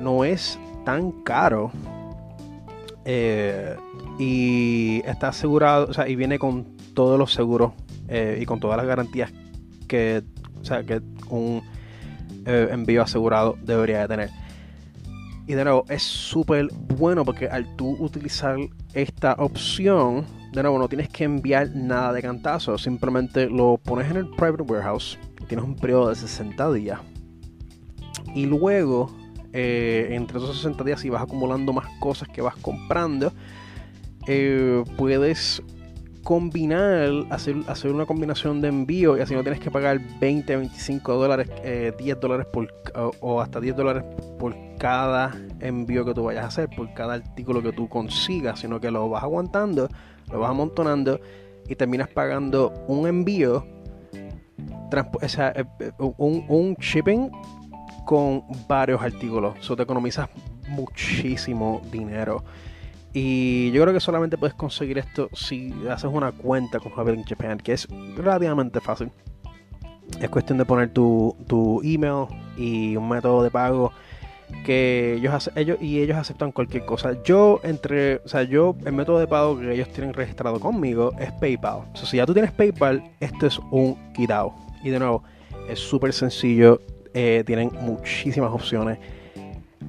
no es tan caro y está asegurado o sea y viene con todos los seguros y con todas las garantías que o sea, que un eh, envío asegurado debería de tener. Y de nuevo, es súper bueno porque al tú utilizar esta opción, de nuevo, no tienes que enviar nada de cantazo. Simplemente lo pones en el private warehouse. tienes un periodo de 60 días. Y luego, eh, entre esos 60 días, si vas acumulando más cosas que vas comprando, eh, puedes combinar, hacer, hacer una combinación de envío y así no tienes que pagar 20, 25 dólares, 10 eh, dólares por, o hasta 10 dólares por cada envío que tú vayas a hacer, por cada artículo que tú consigas, sino que lo vas aguantando, lo vas amontonando y terminas pagando un envío, o sea, un, un shipping con varios artículos. Eso te economizas muchísimo dinero. Y yo creo que solamente puedes conseguir esto si haces una cuenta con Javier Japan, que es relativamente fácil. Es cuestión de poner tu, tu email y un método de pago que ellos, ellos y ellos aceptan cualquier cosa. Yo entre, o sea, yo el método de pago que ellos tienen registrado conmigo es PayPal. O sea, si ya tú tienes PayPal, esto es un quitado. Y de nuevo, es súper sencillo eh, tienen muchísimas opciones,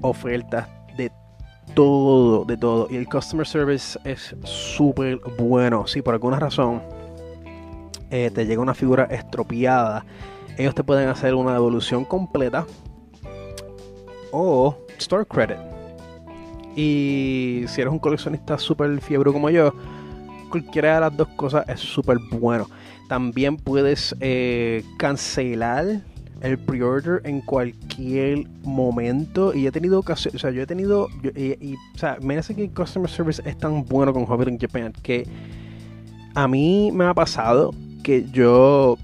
ofertas todo, de todo. Y el customer service es súper bueno. Si por alguna razón eh, te llega una figura estropeada, ellos te pueden hacer una devolución completa o store credit. Y si eres un coleccionista súper fiebre como yo, cualquiera de las dos cosas es súper bueno. También puedes eh, cancelar el pre-order en cualquier momento. Y he tenido ocasión, o sea, yo he tenido, o sea, me hace que el customer service es tan bueno con Hobbit in Japan que a mí me ha pasado que yo,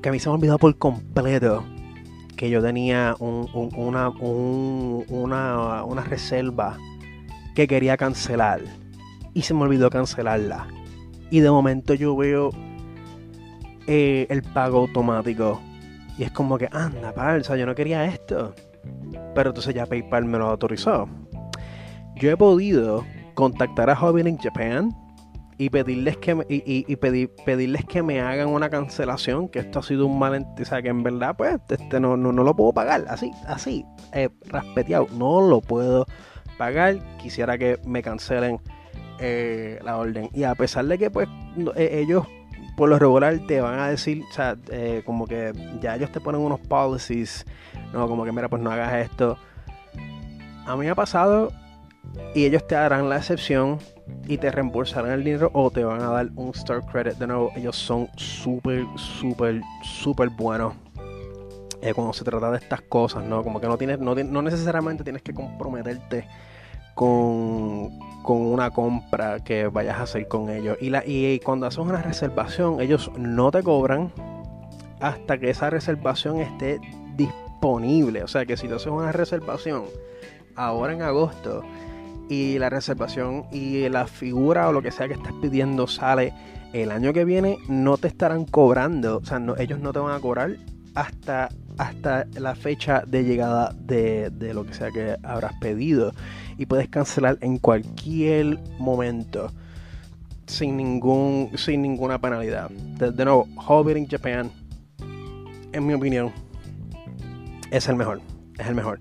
que a mí se me ha olvidado por completo que yo tenía una, una, una reserva que quería cancelar y se me olvidó cancelarla. Y de momento yo veo eh, el pago automático y es como que, anda, pal, o sea, yo no quería esto. Pero entonces ya PayPal me lo autorizó. Yo he podido contactar a Hobby in Japan y pedirles que me, y, pedirles que me hagan una cancelación, que esto ha sido un mal, o sea, que en verdad pues este no, no, lo puedo pagar, así, así, eh, no lo puedo pagar, quisiera que me cancelen eh, la orden. Y a pesar de que pues eh, ellos por lo regular te van a decir, o sea, eh, como que ya ellos te ponen unos policies, no, como que mira, pues no hagas esto. A mí me ha pasado y ellos te darán la excepción y te reembolsarán el dinero o te van a dar un store credit. De nuevo, ellos son súper, súper, súper buenos. Eh, cuando se trata de estas cosas, ¿no? Como que no tienes, no, no necesariamente tienes que comprometerte con, una compra que vayas a hacer con ellos. Y, la, y cuando haces una reservación, ellos no te cobran hasta que esa reservación esté disponible. O sea que si tú haces una reservación ahora en agosto y la reservación y la figura o lo que sea que estás pidiendo sale el año que viene, no te estarán cobrando. O sea, ellos no te van a cobrar hasta, hasta la fecha de llegada de, de lo que sea que habrás pedido y puedes cancelar en cualquier momento sin ningún sin ninguna penalidad. De, nuevo, Hobbit in Japan, en mi opinión, es el mejor. Es el mejor.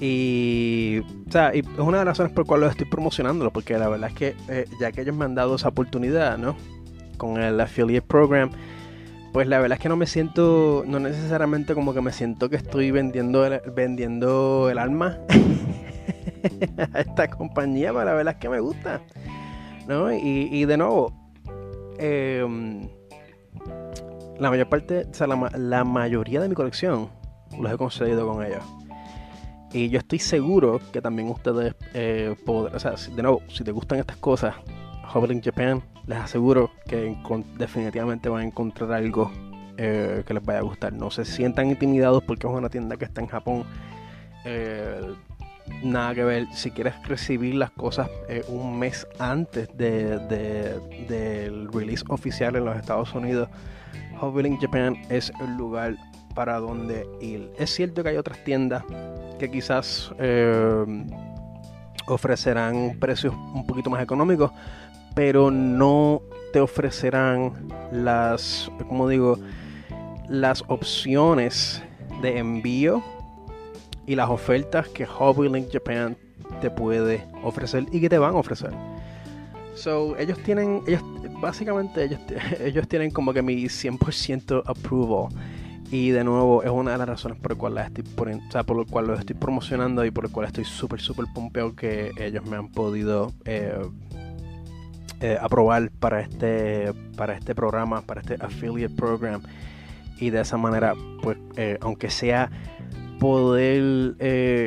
Y, o sea, es una de las razones por las cuales estoy promocionándolo, porque la verdad es que eh, ya que ellos me han dado esa oportunidad, ¿no? Con el affiliate program, pues la verdad es que no me siento, no necesariamente como que me siento que estoy vendiendo vendiendo el alma a esta compañía, pero la verdad es que me gusta. ¿no? Y, de nuevo, em, la mayor parte, o sea, la, mayoría de mi colección los he conseguido con ellos. Y yo estoy seguro que también ustedes eh, podrán, o sea, de nuevo, si te gustan estas cosas, Hobbling Japan, les aseguro que definitivamente van a encontrar algo eh, que les vaya a gustar. No se sientan intimidados porque es una tienda que está en Japón. Eh, nada que ver. Si quieres recibir las cosas eh, un mes antes de, del release oficial en los Estados Unidos, Hobby Japan es el lugar para donde ir. Es cierto que hay otras tiendas que quizás eh, ofrecerán precios un poquito más económicos, pero no te ofrecerán las, como digo, las opciones de envío y las ofertas que Hobby Link Japan te puede ofrecer y que te van a ofrecer. So, ellos tienen, ellos, básicamente ellos, ellos tienen como que mi 100% approval. Y de nuevo, es una de las razones por, el cual estoy por, o por lo cual lo estoy promocionando y por el cual estoy súper, súper pompeado que ellos me han podido eh, eh, aprobar para este, para este programa, para este affiliate program. Y de esa manera, pues, eh, aunque sea poder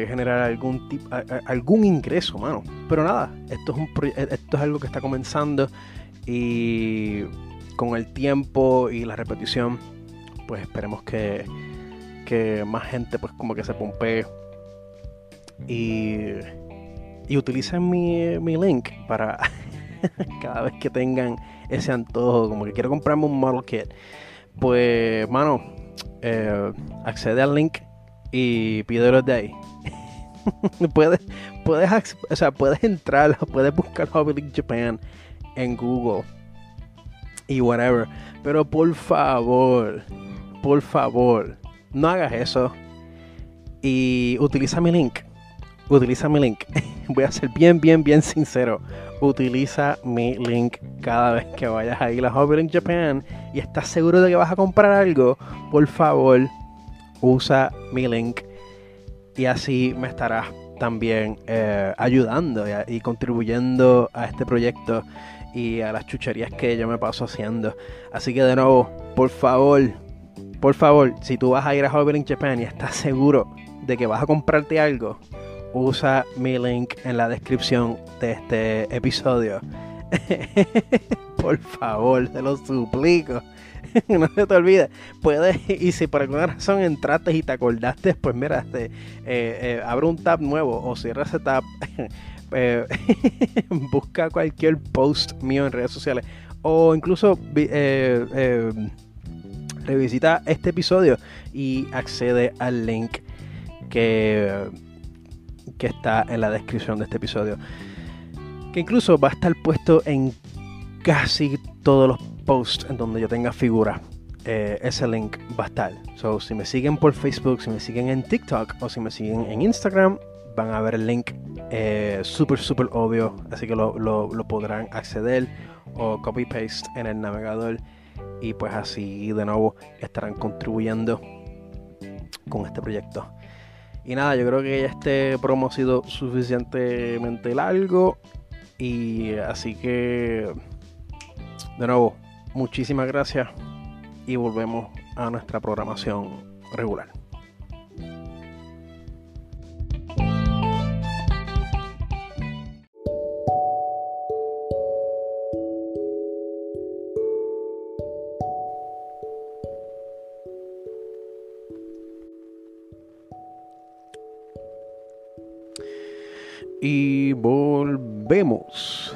generar algún tipo, algún ingreso, mano. Pero nada, esto es, un esto es algo que está comenzando y con el tiempo y la repetición pues esperemos que, más gente pues como que se pompee y, y utilicen mi, link para cada vez que tengan ese antojo, como que quiero comprarme un model kit, pues mano, eh, accede al link y pídelo de ahí. puedes, puedes, o sea, puedes entrar, puedes buscar Hobby Link Japan en Google y whatever. Pero por favor, por favor, no hagas eso. Y utiliza mi link. Utiliza mi link. Voy a ser bien, bien, bien sincero. Utiliza mi link cada vez que vayas a ir a Hobby Link Japan y estás seguro de que vas a comprar algo. Por favor, usa mi link y así me estarás también eh, ayudando y, contribuyendo a este proyecto y a las chucherías que yo me paso haciendo. Así que de nuevo, por favor, por favor, si tú vas a ir a Hobby Japan y estás seguro de que vas a comprarte algo, usa mi link en la descripción de este episodio. por favor, te lo suplico. no se te olvide. Puedes, y si por alguna razón entraste y te acordaste, pues mira, este, eh, eh, abre un tab nuevo o cierra ese tab. Eh, busca cualquier post mío en redes sociales o incluso revisita este episodio y accede al link que, que está en la descripción de este episodio. Que incluso va a estar puesto en casi todos los posts en donde yo tenga figura. Eh, ese link va a estar. So, si me siguen por Facebook, si me siguen en TikTok o si me siguen en Instagram, van a ver el link eh, súper, súper obvio. Así que lo, lo podrán acceder o copy paste en el navegador y pues así de nuevo estarán contribuyendo con este proyecto. Y nada, yo creo que este promo ha sido suficientemente largo y así que de nuevo, muchísimas gracias y volvemos a nuestra programación regular. Y volvemos.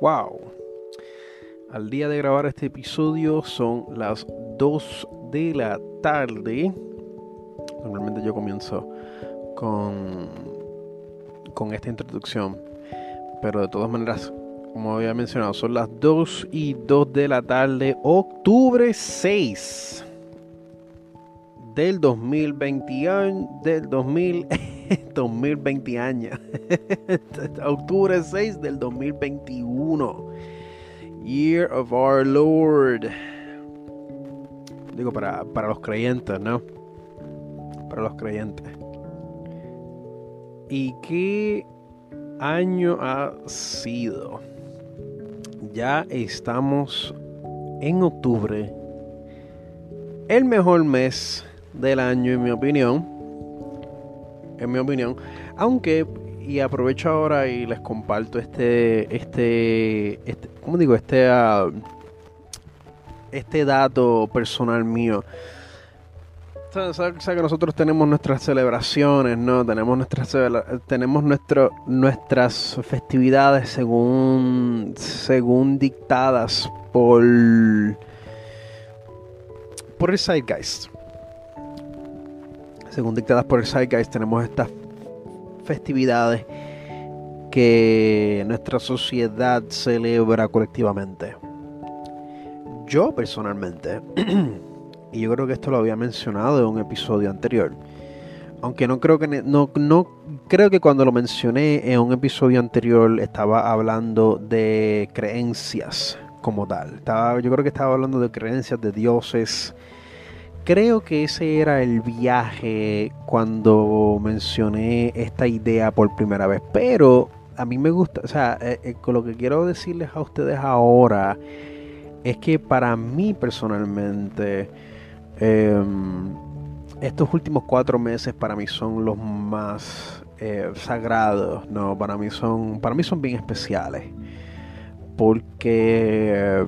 Wow. Al día de grabar este episodio son las 2 de la tarde. Normalmente yo comienzo con, esta introducción. Pero de todas maneras, como había mencionado, son las 2 y 2 de la tarde, octubre 6 del 2020, del 2000, 2020 años. Octubre 6 del 2021. Year of our Lord. Digo, para, para los creyentes, ¿no? Para los creyentes. ¿Y qué año ha sido? Ya estamos en octubre. El mejor mes del año, en mi opinión. En mi opinión. Aunque, y aprovecho ahora y les comparto este, este, este ¿cómo digo? Este, uh, este dato personal mío. O que nosotros tenemos nuestras celebraciones, ¿no? Tenemos nuestras tenemos nuestro, nuestras festividades según según dictadas por por el Zeitgeist según dictadas por el Zeitgeist, tenemos estas festividades que nuestra sociedad celebra colectivamente. Yo personalmente, y yo creo que esto lo había mencionado en un episodio anterior, aunque no creo que no, no creo que cuando lo mencioné en un episodio anterior estaba hablando de creencias como tal. Estaba, yo creo que estaba hablando de creencias de dioses. Creo que ese era el viaje cuando mencioné esta idea por primera vez. Pero a mí me gusta, o sea, eh, eh, con lo que quiero decirles a ustedes ahora es que para mí personalmente em, estos últimos cuatro meses para mí son los más eh, sagrados, no, para mí son, para mí son bien especiales porque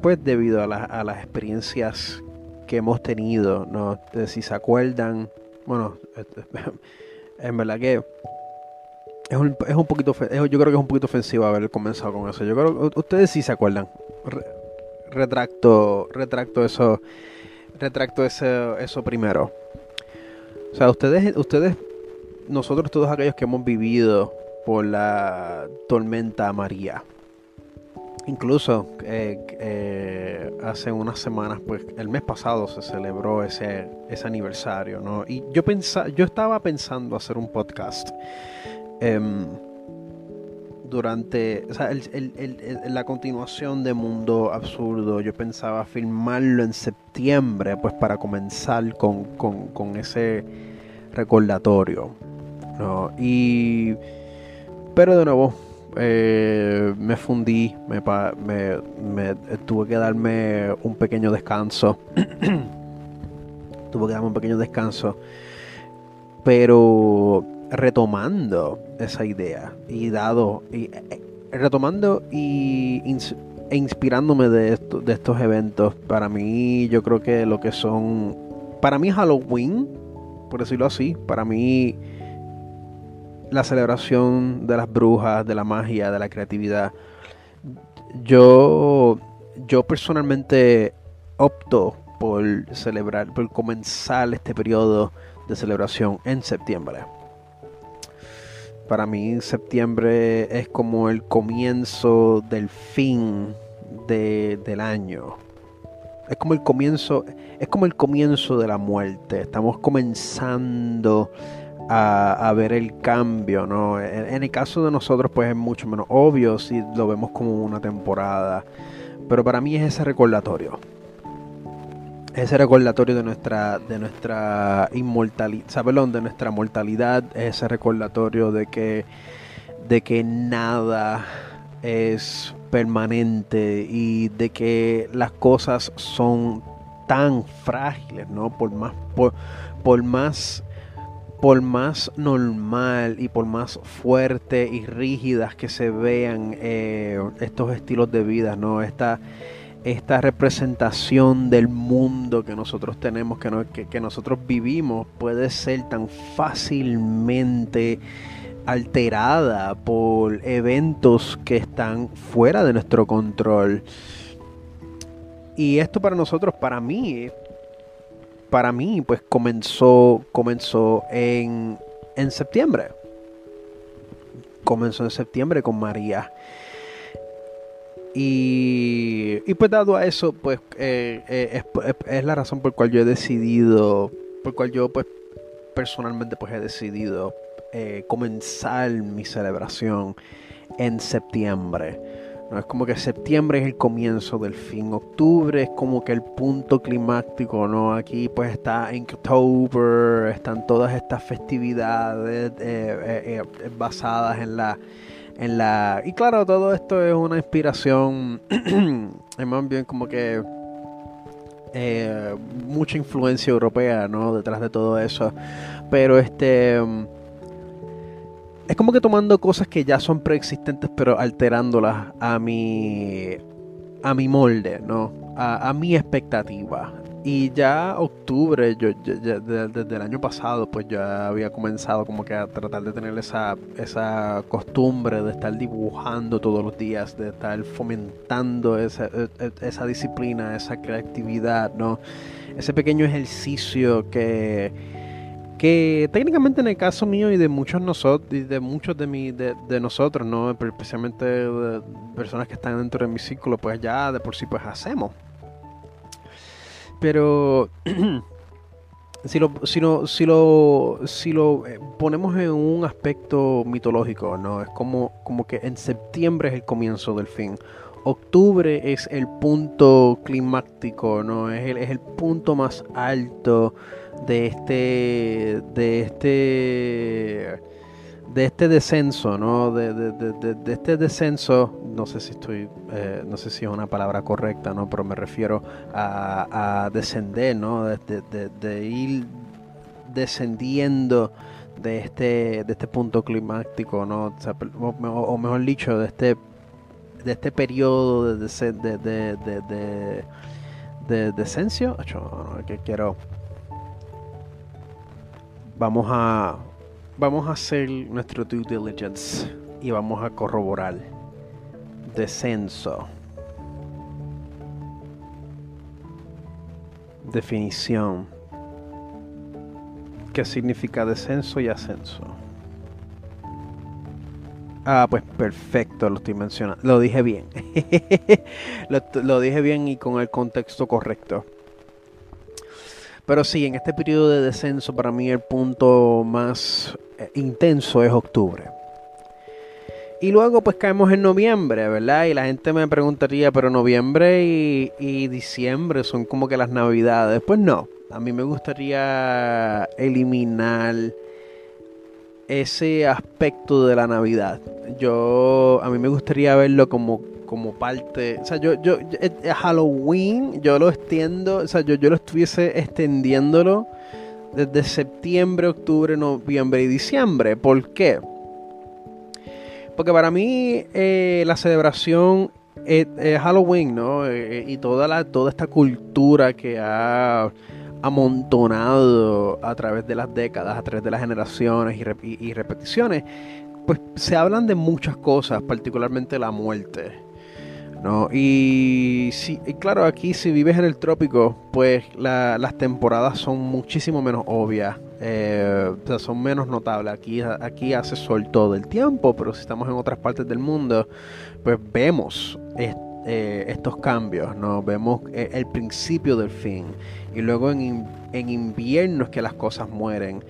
pues debido a, a las experiencias que hemos tenido, no, si se acuerdan, bueno, en verdad que es un, es un poquito, yo creo que es un poquito ofensivo haber comenzado con eso. Yo creo ustedes sí se acuerdan. retracto, retracto eso, retracto eso, eso primero. O sea, ustedes, ustedes, nosotros todos aquellos que hemos vivido por la tormenta María. Incluso eh, eh, hace unas semanas, pues el mes pasado se celebró ese, ese aniversario, ¿no? Y yo yo estaba pensando hacer un podcast Em, durante o sea, la continuación de Mundo Absurdo, yo pensaba filmarlo en septiembre, pues para comenzar con, con, ese recordatorio. Y, pero de nuevo, eh, me fundí, me, me, me, tuve que darme un pequeño descanso. tuve que darme un pequeño descanso. Pero retomando esa idea y dado y eh, retomando y e inspirándome de, de estos eventos para mí yo creo que lo que son para mí Halloween por decirlo así para mí la celebración de las brujas de la magia de la creatividad yo yo personalmente opto por celebrar por comenzar este periodo de celebración en septiembre para mí septiembre es como el comienzo del fin del año. Es como el comienzo, es como el comienzo de la muerte. Estamos comenzando a, ver el cambio, ¿no? En, el caso de nosotros, pues es mucho menos obvio si lo vemos como una temporada. Pero para mí es ese recordatorio ese recordatorio de nuestra de nuestra inmortalidad, perdón, de nuestra mortalidad, ese recordatorio de que de que nada es permanente y de que las cosas son tan frágiles, ¿no? Por más por, por más por más normal y por más fuerte y rígidas que se vean eh, estos estilos de vida, ¿no? Esta esta representación del mundo que nosotros tenemos, que, que, nosotros vivimos, puede ser tan fácilmente alterada por eventos que están fuera de nuestro control. Y esto para nosotros, para mí, para mí, pues comenzó, comenzó en, en septiembre. Comenzó en septiembre con María. Y, pues dado a eso, pues eh, eh, es, la razón por cual yo he decidido, por cual yo pues personalmente pues he decidido eh, comenzar mi celebración en septiembre. No es como que septiembre es el comienzo del fin, octubre es como que el punto climático, ¿no? Aquí pues está Inktober, están todas estas festividades basadas en la en la y claro todo esto es una inspiración es más bien como que eh, mucha influencia europea no detrás de todo eso. Pero este es como que tomando cosas que ya son preexistentes pero alterándolas a mi a mi molde no a, mi expectativa y ya octubre, yo desde el año pasado, pues ya había comenzado como que a tratar de tener esa, esa costumbre de estar dibujando todos los días, de estar fomentando esa, e, e, esa disciplina, esa creatividad, ¿no? Ese pequeño ejercicio que, técnicamente en el caso mío y de muchos nosotros de muchos de, mi, de, nosotros no especialmente personas que están dentro de mi círculo pues ya de por sí pues hacemos pero si lo, si lo, si lo, si lo ponemos en un aspecto mitológico, ¿no? Es como, como que en septiembre es el comienzo del fin. octubre es el punto climático, ¿no? Es el, es el punto más alto de este. de este. de este descenso, ¿no? De, de, este descenso, no sé si estoy, eh, no sé si es una palabra correcta, ¿no? Pero me refiero a, descender, ¿no? De, ir descendiendo de este, de este punto climático, ¿no? O, mejor dicho, de este, de este periodo de, de, de, de, de, descenso, que quiero vamos a vamos a hacer nuestro due diligence y vamos a corroborar. Descenso. Definición. Qué significa descenso y ascenso ah pues perfecto lo estoy mencionando lo dije bien. Lo, lo dije bien y con el contexto correcto pero sí, en este periodo de descenso para mí el punto más eh, intenso es octubre. Y luego pues caemos en noviembre, ¿verdad? Y la gente me preguntaría, pero noviembre y, diciembre son como que las navidades. Pues no, a mí me gustaría eliminar ese aspecto de la Navidad. Yo, a mí me gustaría verlo como como parte, o sea, yo, yo, eh, eh, Halloween, yo lo extiendo, o sea, yo, yo lo estuviese extendiéndolo desde septiembre, octubre, noviembre y diciembre. ¿Por qué? Porque para mí eh, la celebración es, Halloween, ¿no? y toda, la, toda esta cultura que ha amontonado a través de las décadas, a través de las generaciones y repeticiones, pues se hablan de muchas cosas, particularmente la muerte. ¿No? Y, sí, claro, aquí si vives en el trópico, pues las temporadas son muchísimo menos obvias, eh, o sea, son menos notables. Aquí, aquí hace sol todo el tiempo, pero si estamos en otras partes del mundo, pues vemos eh, estos cambios, ¿no? Vemos eh, el principio del fin. Y luego en, en invierno es que las cosas mueren.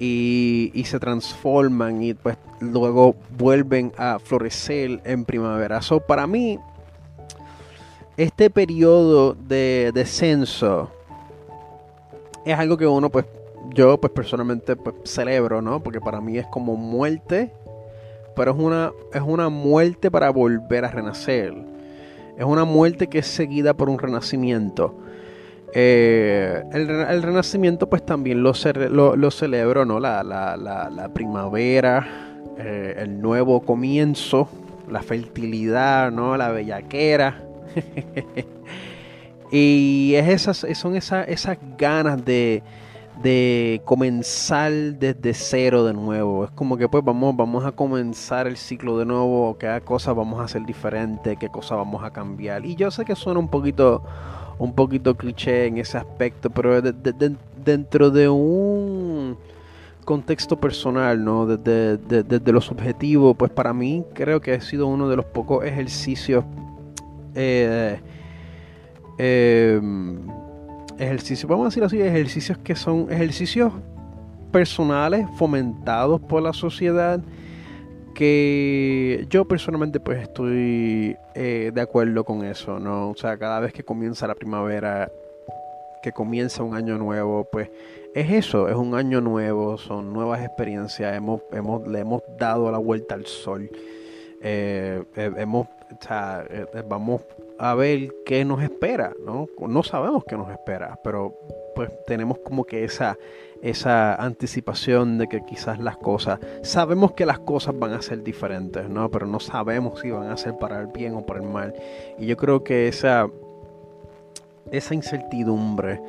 Y, y, se transforman y pues luego vuelven a florecer en primavera. So, para mí, este periodo de descenso es algo que uno, pues, yo pues personalmente pues, celebro, ¿no? Porque para mí es como muerte, pero es una, es una muerte para volver a renacer. Es una muerte que es seguida por un renacimiento. Eh, el, renacimiento pues también lo, celebro, ¿no? La, primavera, eh, el nuevo comienzo, la fertilidad, ¿no? La bellaquera. y es esas, son esas, esas ganas de, de comenzar desde cero de nuevo. Es como que pues vamos, vamos a comenzar el ciclo de nuevo, qué cosas vamos a hacer diferente, qué cosas vamos a cambiar. Y yo sé que suena un poquito, un poquito cliché en ese aspecto, pero dentro de un contexto personal, ¿no? Desde, desde, los objetivos, pues para mí creo que ha sido uno de los pocos ejercicios eh, em, ejercicios, vamos a decir así, ejercicios que son ejercicios personales fomentados por la sociedad que yo personalmente pues estoy eh, de acuerdo con eso, ¿no? O sea, cada vez que comienza la primavera, que comienza un año nuevo, pues es eso, es un año nuevo, son nuevas experiencias, hemos, hemos, le hemos dado la vuelta al sol, eh, hemos eh, eh, vamos a ver qué nos espera, ¿no? No sabemos qué nos espera, pero pues tenemos como que esa, esa anticipación de que quizás las cosas, sabemos que las cosas van a ser diferentes, ¿no? Pero no sabemos si van a ser para el bien o para el mal. Y yo creo que esa, esa incertidumbre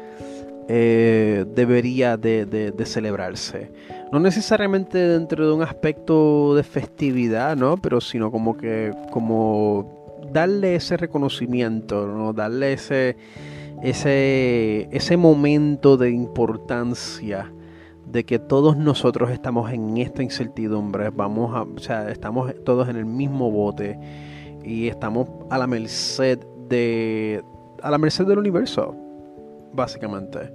eh, debería de, de, celebrarse. No necesariamente dentro de un aspecto de festividad, ¿no? Pero sino como que, como darle ese reconocimiento, ¿no? Darle ese, ese, ese momento de importancia de que todos nosotros estamos en esta incertidumbre, vamos a, o sea, estamos todos en el mismo bote y estamos a la merced de, a la merced del universo, básicamente.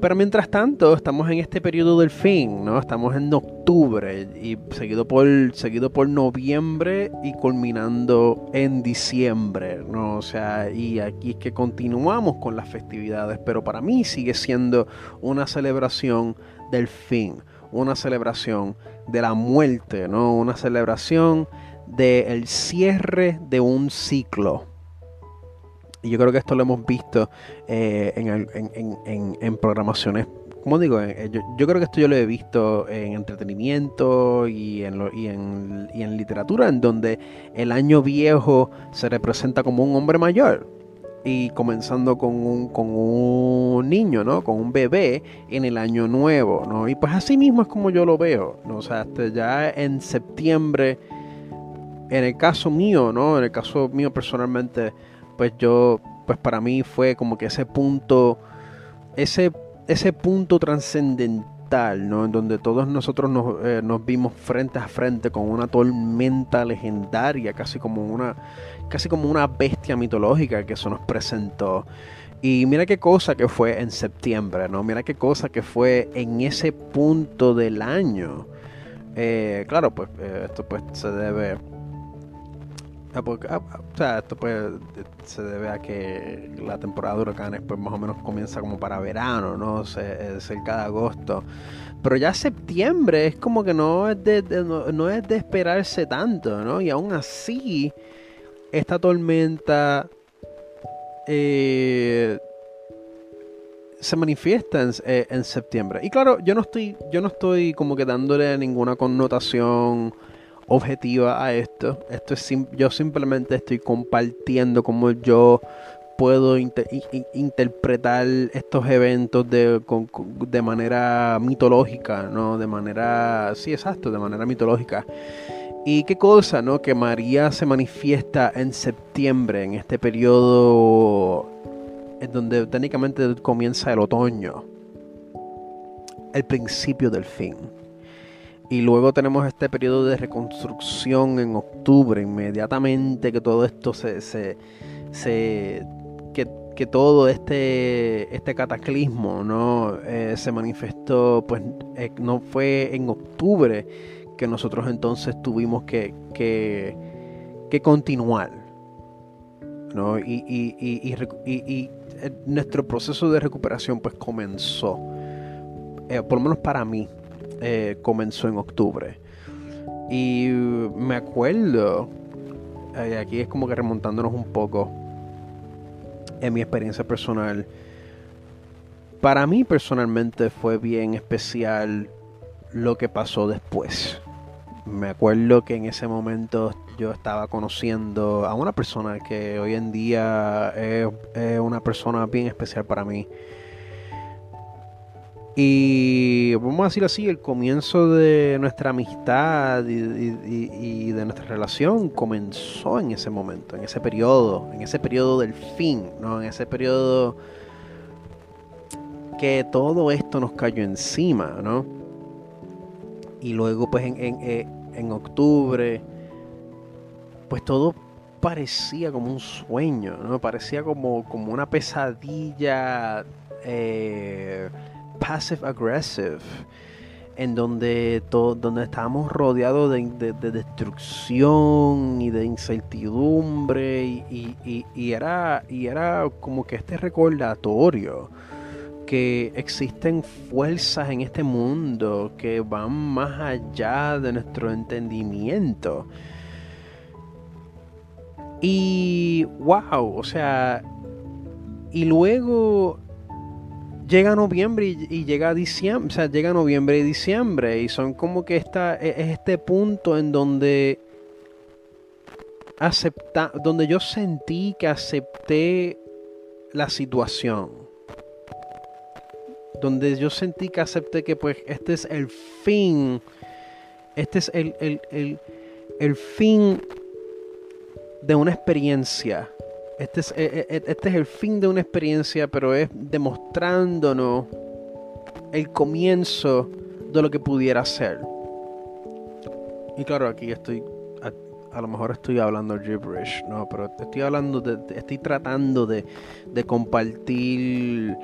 Pero mientras tanto, estamos en este periodo del fin, ¿no? Estamos en octubre y seguido por, seguido por noviembre y culminando en diciembre, ¿no? O sea, y aquí es que continuamos con las festividades, pero para mí sigue siendo una celebración del fin, una celebración de la muerte, ¿no? Una celebración del cierre de un ciclo, y yo creo que esto lo hemos visto eh, en, programaciones. Como digo, eh, yo, creo que esto yo lo he visto en entretenimiento y en, y, en, literatura, en donde el año viejo se representa como un hombre mayor y comenzando con un, con un niño, ¿no? Con un bebé en el año nuevo, ¿no? Y pues así mismo es como yo lo veo, ¿no? O sea, ya en septiembre, en el caso mío, ¿no? En el caso mío personalmente, pues yo, pues para mí fue como que ese punto, ese, ese punto trascendental, ¿no? En donde todos nosotros nos, eh, nos, vimos frente a frente con una tormenta legendaria, casi como una, casi como una bestia mitológica que eso nos presentó. Y mira qué cosa que fue en septiembre, ¿no? Mira qué cosa que fue en ese punto del año. Eh, claro, pues eh, esto pues se debe o sea, esto pues se debe a que la temporada de huracanes pues más o menos comienza como para verano, ¿no? Se, cerca de agosto. Pero ya septiembre es como que no es de, no, es de esperarse tanto, ¿no? Y aún así, esta tormenta eh, se manifiesta en, eh, en, septiembre. Y claro, yo no estoy, yo no estoy como que dándole ninguna connotación objetiva a esto. Esto es yo simplemente estoy compartiendo cómo yo puedo interpretar estos eventos de, de manera mitológica, ¿no? De manera, sí, exacto, de manera mitológica. Y qué cosa, ¿no? Que María se manifiesta en septiembre, en este periodo en donde técnicamente comienza el otoño, el principio del fin. Y luego tenemos este periodo de reconstrucción en octubre, inmediatamente que todo esto se. se, que, todo este, este cataclismo ¿no? Eh, se manifestó, pues eh, no fue en octubre que nosotros entonces tuvimos que, que, que continuar. ¿no? Y, y, y, y, eh, nuestro proceso de recuperación pues comenzó, por lo menos para mí, eh, comenzó en octubre. Y me acuerdo, eh, aquí es como que remontándonos un poco en mi experiencia personal. Para mí personalmente fue bien especial lo que pasó después. Me acuerdo que en ese momento yo estaba conociendo a una persona que hoy en día es una persona bien especial para mí. Y vamos a decir así, el comienzo de nuestra amistad y, de nuestra relación comenzó en ese momento, en ese periodo, en ese periodo del fin, ¿no? En ese periodo que todo esto nos cayó encima, ¿no? Y luego pues en, en, en octubre, pues todo parecía como un sueño, ¿no? Parecía como, como una pesadilla. Eh, passive aggressive en donde, donde estábamos rodeados de, destrucción y de incertidumbre y, era, y era como que este recordatorio que existen fuerzas en este mundo que van más allá de nuestro entendimiento. Y wow, o sea, y luego llega noviembre y, llega diciembre, o sea, llega noviembre y diciembre y son como que esta, e, es este punto en donde acepta, donde yo sentí que acepté la situación. Donde yo sentí que acepté que pues este es el fin. Este es el, el, el fin de una experiencia este es, eh, eh, este es el fin de una experiencia, pero es demostrándonos el comienzo de lo que pudiera ser. Y claro, aquí estoy, a, lo mejor estoy hablando gibberish, no, pero estoy hablando de, estoy tratando de, compartir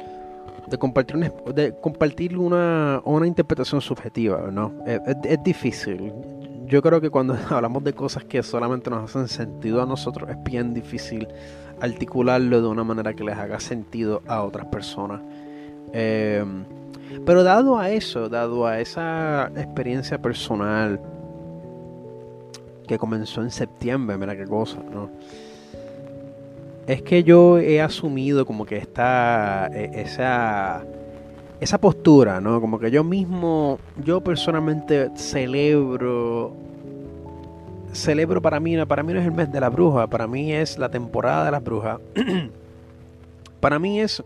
de compartir una, de compartir una, una interpretación subjetiva, ¿no? Es, difícil. Yo creo que cuando hablamos de cosas que solamente nos hacen sentido a nosotros, es bien difícil articularlo de una manera que les haga sentido a otras personas. Eh, pero dado a eso, dado a esa experiencia personal que comenzó en septiembre, mira qué cosa, ¿no? Es que yo he asumido como que está e, esa esa postura, ¿no? Como que yo mismo, yo personalmente celebro celebro para mí, para mí no es el mes de la bruja, para mí es la temporada de las brujas. para mí es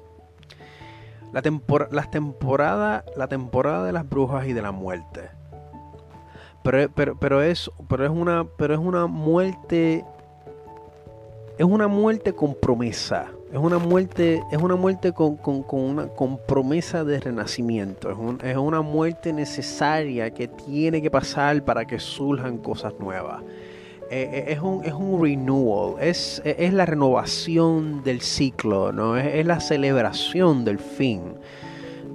la, las temporada, la temporada de las brujas y de la muerte. Pero, pero, pero, es, pero, es una, pero es una muerte. Es una muerte con promesa. Es una muerte, es una muerte con, con, con una con promesa de renacimiento. Es, es una muerte necesaria que tiene que pasar para que surjan cosas nuevas. Eh, eh, es, un, es un renewal, es, es, la renovación del ciclo, ¿no? Es, la celebración del fin,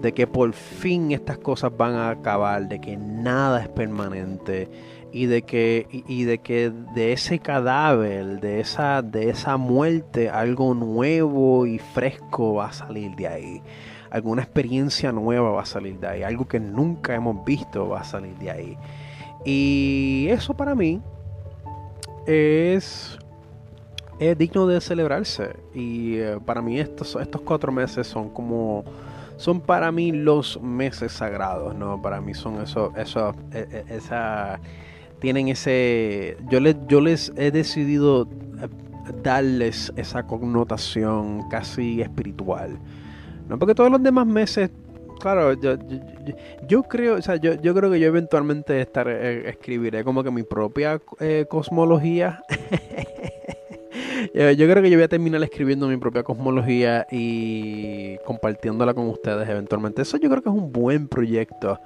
de que por fin estas cosas van a acabar, de que nada es permanente y de que, y, de, que de ese cadáver, de esa, de esa muerte, algo nuevo y fresco va a salir de ahí. Alguna experiencia nueva va a salir de ahí, algo que nunca hemos visto va a salir de ahí. Y eso para mí es, es digno de celebrarse. Y eh, para mí estos, estos cuatro meses son como... Son para mí los meses sagrados, ¿no? Para mí son eso, eso, e, e, esa, tienen ese, yo les, yo les he decidido eh, darles esa connotación casi espiritual, ¿no? Porque todos los demás meses claro, yo, creo, o sea, yo, yo, creo que yo eventualmente estaré, eh, escribiré como que mi propia eh, cosmología. yo creo que yo voy a terminar escribiendo mi propia cosmología y compartiéndola con ustedes eventualmente. Eso yo creo que es un buen proyecto.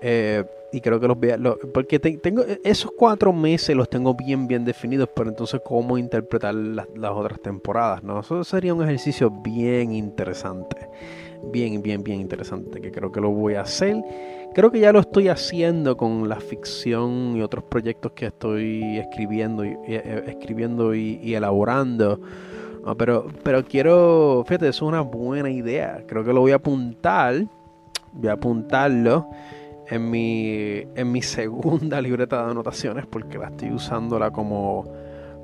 Eh, y creo que los voy a, porque tengo esos cuatro meses los tengo bien bien definidos pero entonces cómo interpretar las, otras temporadas no eso sería un ejercicio bien interesante bien, bien, bien interesante, que creo que lo voy a hacer. Creo que ya lo estoy haciendo con la ficción y otros proyectos que estoy escribiendo y, eh, escribiendo y, elaborando. pero, pero quiero, fíjate, es una buena idea. Creo que lo voy a apuntar. Voy a apuntarlo en mi, en mi segunda libreta de anotaciones porque la estoy usándola como,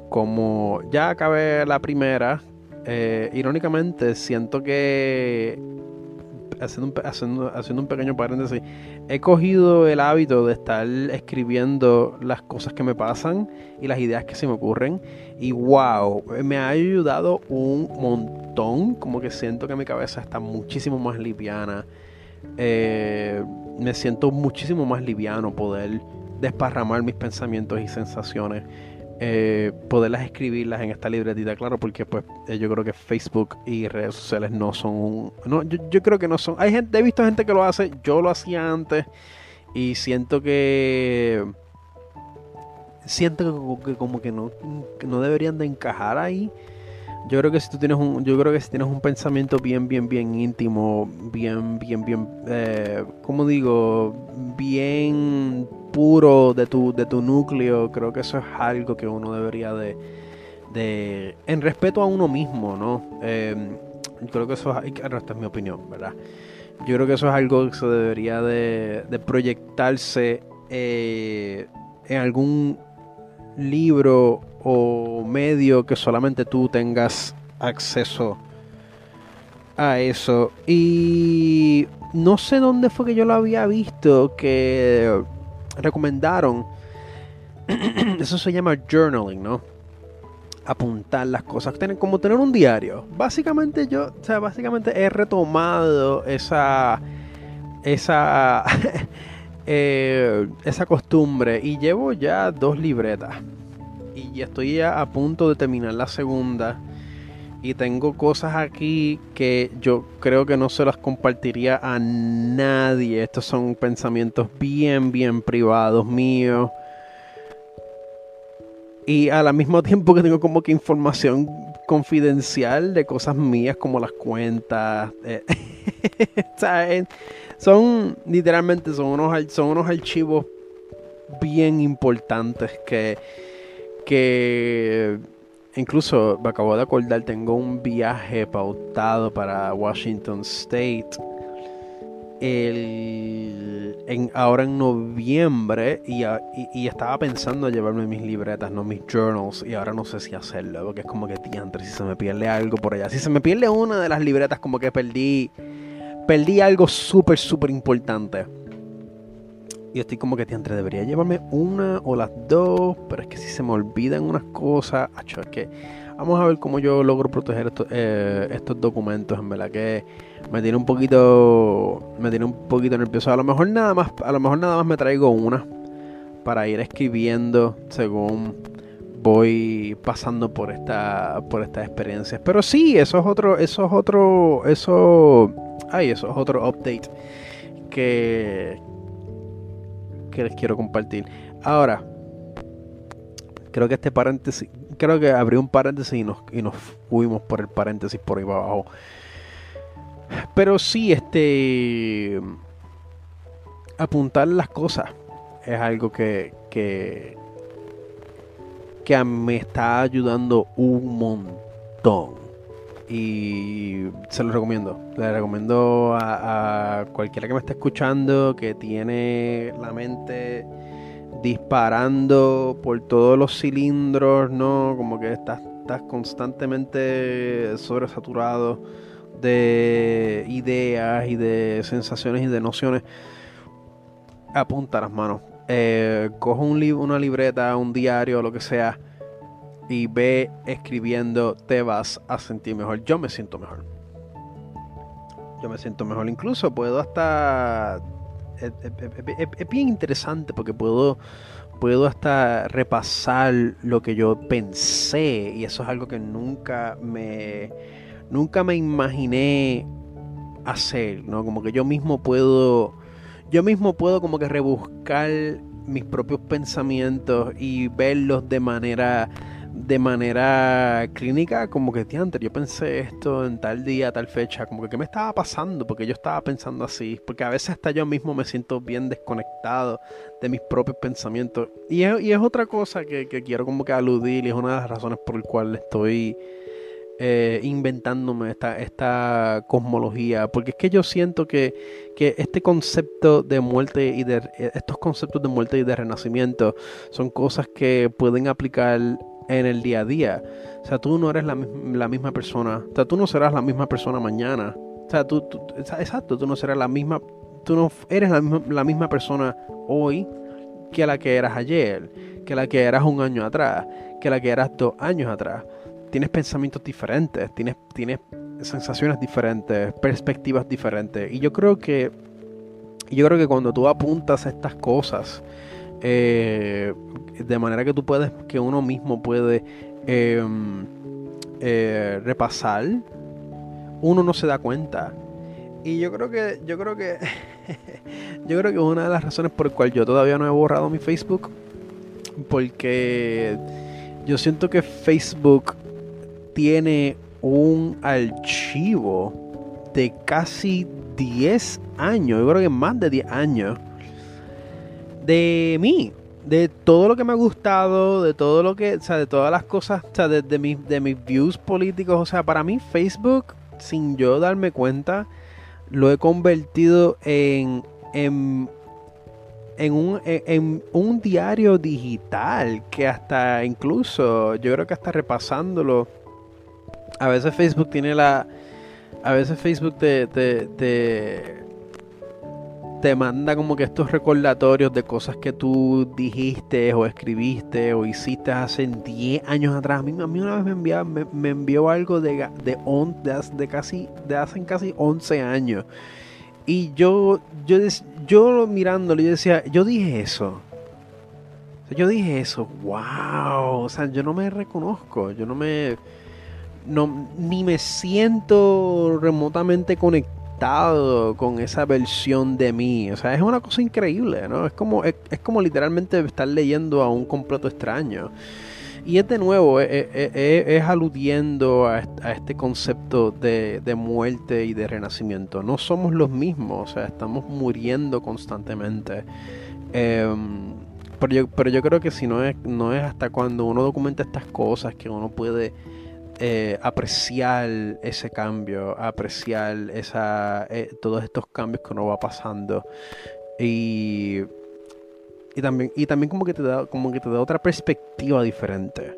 como ya acabé la primera. Eh, irónicamente, siento que haciendo un, pequeño paréntesis, he cogido el hábito de estar escribiendo las cosas que me pasan y las ideas que se me ocurren. Y wow, me ha ayudado un montón. Como que siento que mi cabeza está muchísimo más liviana. Eh, me siento muchísimo más liviano poder desparramar mis pensamientos y sensaciones eh, poderlas escribirlas en esta libretita, claro, porque pues eh, yo creo que Facebook y redes sociales no son no, yo, creo que no son, hay gente, he visto gente que lo hace, yo lo hacía antes y siento que siento que, como que no, no deberían de encajar ahí. Yo creo que si tú tienes un, yo creo que si tienes un pensamiento bien, bien, bien íntimo, bien, bien, bien, eh, como digo, bien puro de tu, de tu núcleo, creo que eso es algo que uno debería de, de en respeto a uno mismo, ¿no? Em, creo que eso es, esta es mi opinión, ¿verdad? Yo creo que eso es algo que se debería de, de proyectarse eh, en algún libro o medio que solamente tú tengas acceso a eso. Y no sé dónde fue que yo lo había visto que recomendaron, eso se llama journaling, ¿no? Apuntar las cosas, tener, como tener un diario. Básicamente yo, o sea, básicamente he retomado esa, esa, eh, esa costumbre y llevo ya dos libretas. Y ya estoy ya a punto de terminar la segunda y tengo cosas aquí que yo creo que no se las compartiría a nadie. Estos son pensamientos bien, bien privados míos. Y al mismo tiempo que tengo como que información confidencial de cosas mías como las cuentas. Eh, son literalmente son unos, son unos archivos bien importantes que, que incluso me acabo de acordar, tengo un viaje pautado para Washington State el, en, ahora en noviembre y, y, estaba pensando llevarme mis libretas, no mis journals, y ahora no sé si hacerlo, porque es como que diantre, si se me pierde algo por allá. Si se me pierde una de las libretas, como que perdí, perdí algo súper, súper importante. Y estoy como que diantre, debería llevarme una o las dos, pero es que si se me olvidan unas cosas, es que vamos a ver cómo yo logro proteger estos, eh, estos documentos, en verdad que me tiene un poquito me tiene un poquito nervioso. A lo mejor nada más, a lo mejor nada más me traigo una para ir escribiendo según voy pasando por esta por estas experiencias. Pero sí, eso es otro eso es otro eso ay, eso es otro update que que les quiero compartir. Ahora, creo que este paréntesis, creo que abrí un paréntesis y nos, y nos fuimos por el paréntesis por ahí abajo. Pero sí, este. Apuntar las cosas es algo que, que, que me está ayudando un montón. Y se lo recomiendo. Le recomiendo a, cualquiera que me esté escuchando que tiene la mente disparando por todos los cilindros, ¿no? Como que estás, estás constantemente sobresaturado de ideas y de sensaciones y de nociones, apunta las manos. Eh, coge un una libreta, un diario, lo que sea, y ve escribiendo, te vas a sentir mejor. Yo me siento mejor. Yo me siento mejor. Incluso puedo hasta... Es, bien interesante porque puedo, puedo hasta repasar lo que yo pensé y eso es algo que nunca me nunca me imaginé hacer, ¿no? Como que yo mismo puedo, yo mismo puedo como que rebuscar mis propios pensamientos y verlos de manera de manera clínica, como que antes yo pensé esto en tal día, tal fecha, como que qué me estaba pasando, porque yo estaba pensando así, porque a veces hasta yo mismo me siento bien desconectado de mis propios pensamientos. Y es, y es otra cosa que, que, quiero como que aludir y es una de las razones por las cuales estoy eh, inventándome esta, esta cosmología, porque es que yo siento que, que este concepto de muerte y de estos conceptos de muerte y de renacimiento son cosas que pueden aplicar en el día a día. O sea, tú no eres la, misma persona, o sea, tú no serás la misma persona mañana. O sea, tú, exacto, tú no serás la misma, tú no eres la misma, la misma persona hoy que la que eras ayer, que la que eras un año atrás, que la que eras dos años atrás tienes pensamientos diferentes, tienes, tienes sensaciones diferentes, perspectivas diferentes. Y yo creo que, yo creo que cuando tú apuntas estas cosas, eh, de manera que tú puedes, que uno mismo puede em, eh, repasar, uno no se da cuenta. Y yo creo que, yo creo que, yo creo que una de las razones por las cuales yo todavía no he borrado mi Facebook, porque yo siento que Facebook tiene un archivo de casi 10 años, yo creo que más de 10 años, de mí, de todo lo que me ha gustado, de todo lo que, o sea, de todas las cosas, o sea, de, mis, de mis views políticos, o sea, para mí Facebook, sin yo darme cuenta, lo he convertido en, en, en, un, en un diario digital que hasta incluso, yo creo que hasta repasándolo, a veces Facebook tiene la. A veces Facebook te, manda como que estos recordatorios de cosas que tú dijiste o escribiste o hiciste hace 10 años atrás. A mí, a mí una vez me, envió, me, envió algo de, de, de, casi, de hace casi 11 años. Y yo, yo, yo mirándolo, yo decía, yo dije eso. Yo dije eso, wow. O sea, yo no me reconozco, yo no me no, ni me siento remotamente conectado con esa versión de mí. O sea, es una cosa increíble, ¿no? Es como, es, como literalmente estar leyendo a un completo extraño. Y es de nuevo, es, aludiendo a, este concepto de, muerte y de renacimiento. No somos los mismos, o sea, estamos muriendo constantemente. Em, pero, yo, pero yo creo que si no es, no es hasta cuando uno documenta estas cosas que uno puede eh, apreciar ese cambio, apreciar esa, eh, todos estos cambios que uno va pasando. Y, y, también, y también como que te da, como que te da otra perspectiva diferente.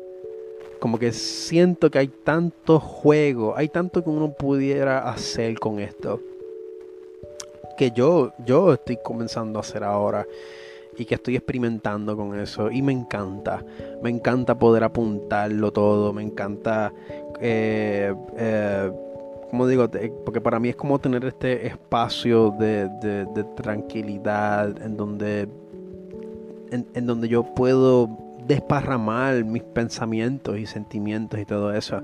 Como que siento que hay tanto juego, hay tanto que uno pudiera hacer con esto. Que yo, yo estoy comenzando a hacer ahora y que estoy experimentando con eso y me encanta. Me encanta poder apuntarlo todo, me encanta, eh, eh, como digo, porque para mí es como tener este espacio de, tranquilidad en donde, en donde yo puedo desparramar mis pensamientos y sentimientos y todo eso.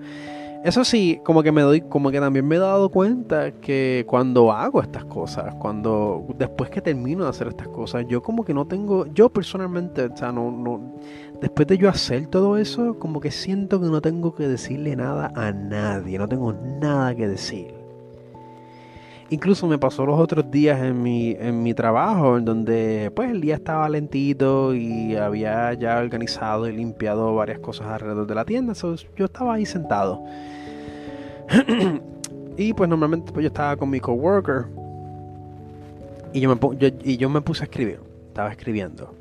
Eso sí, como que me doy, como que también me he dado cuenta que cuando hago estas cosas, cuando después que termino de hacer estas cosas, yo como que no tengo, yo personalmente, o sea, no, no, después de yo hacer todo eso, como que siento que no tengo que decirle nada a nadie, no tengo nada que decir. Incluso me pasó los otros días en mi, en mi trabajo, en donde pues el día estaba lentito y había ya organizado y limpiado varias cosas alrededor de la tienda. yo estaba ahí sentado. y pues normalmente pues, yo estaba con mi coworker y yo, me, y yo me puse a escribir. Estaba escribiendo.